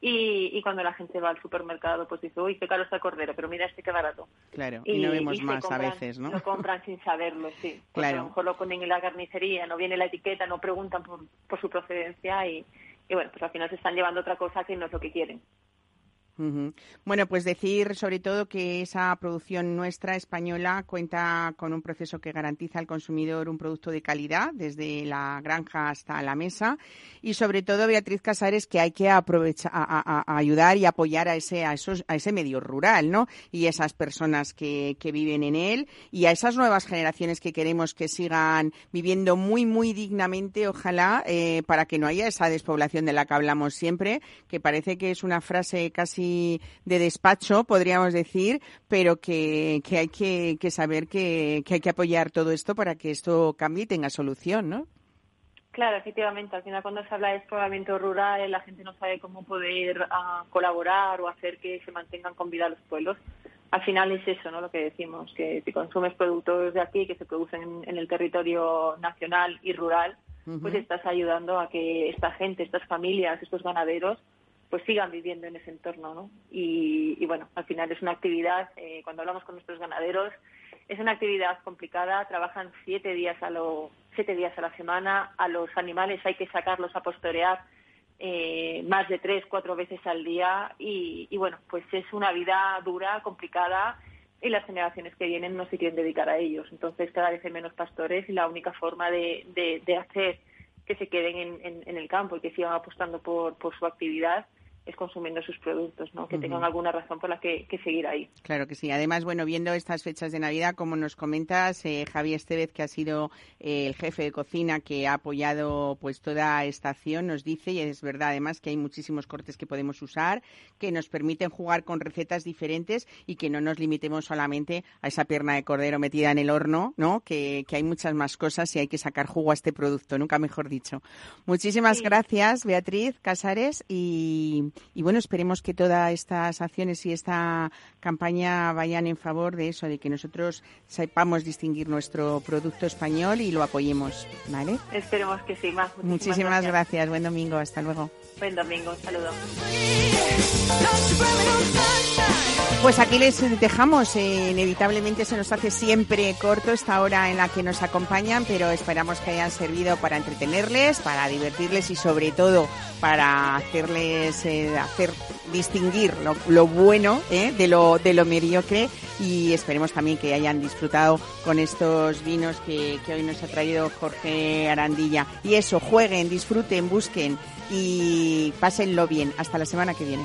Y, y, cuando la gente va al supermercado, pues dice, uy, qué caro está el cordero, pero mira este qué barato. Claro, y, no vemos más a veces, ¿no? Lo compran sin saberlo, sí. Claro. a lo mejor lo ponen en la carnicería, no viene la etiqueta, no preguntan por, por su procedencia y, y bueno, pues al final se están llevando otra cosa que no es lo que quieren. Bueno, pues decir sobre todo que esa producción nuestra española cuenta con un proceso que garantiza al consumidor un producto de calidad desde la granja hasta la mesa y sobre todo Beatriz Casares que hay que aprovechar a, ayudar y apoyar a ese a ese medio rural, ¿no? Y esas personas que, que viven en él y a esas nuevas generaciones que queremos que sigan viviendo muy muy dignamente, ojalá eh, para que no haya esa despoblación de la que hablamos siempre, que parece que es una frase casi de despacho, podríamos decir, pero que, que hay que, saber que, hay que apoyar todo esto para que esto cambie y tenga solución, ¿no? Claro, efectivamente. Al final, cuando se habla de despoblamiento rural, la gente no sabe cómo poder ah, colaborar o hacer que se mantengan con vida los pueblos. Al final es eso, ¿no? Lo que decimos, que si consumes productos de aquí que se producen en, el territorio nacional y rural, pues estás ayudando a que esta gente, estas familias, estos ganaderos, pues sigan viviendo en ese entorno, ¿no? Y, bueno, al final es una actividad, eh, cuando hablamos con nuestros ganaderos, es una actividad complicada, trabajan siete días a lo, siete días a la semana, a los animales hay que sacarlos a postorear eh, más de tres, cuatro veces al día y, bueno, pues es una vida dura, complicada y las generaciones que vienen no se quieren dedicar a ellos. Entonces cada vez hay menos pastores y la única forma de, de, hacer que se queden en, en, el campo y que sigan apostando por, por su actividad es consumiendo sus productos, ¿no? Que tengan alguna razón por la que, seguir ahí. Claro que sí. Además, bueno, viendo estas fechas de Navidad, como nos comentas, eh, Javier Estevez, que ha sido eh, el jefe de cocina que ha apoyado pues toda esta acción, nos dice, y es verdad además que hay muchísimos cortes que podemos usar, que nos permiten jugar con recetas diferentes y que no nos limitemos solamente a esa pierna de cordero metida en el horno, ¿no? Que, hay muchas más cosas y hay que sacar jugo a este producto, nunca mejor dicho. Muchísimas gracias, Beatriz Casares, y, y bueno, esperemos que todas estas acciones y esta campaña vayan en favor de eso, de que nosotros sepamos distinguir nuestro producto español y lo apoyemos, ¿vale? Esperemos que sí, más. Muchísimas, gracias. Buen domingo. Hasta luego. Buen domingo. Un saludo. Pues aquí les dejamos. Eh, inevitablemente se nos hace siempre corto esta hora en la que nos acompañan, pero esperamos que hayan servido para entretenerles, para divertirles y sobre todo para hacerles eh, hacer distinguir lo, bueno eh, de lo de lo mediocre y esperemos también que hayan disfrutado con estos vinos que, que hoy nos ha traído Jorge Arandilla. Y eso, jueguen, disfruten, busquen y pásenlo bien. Hasta la semana que viene.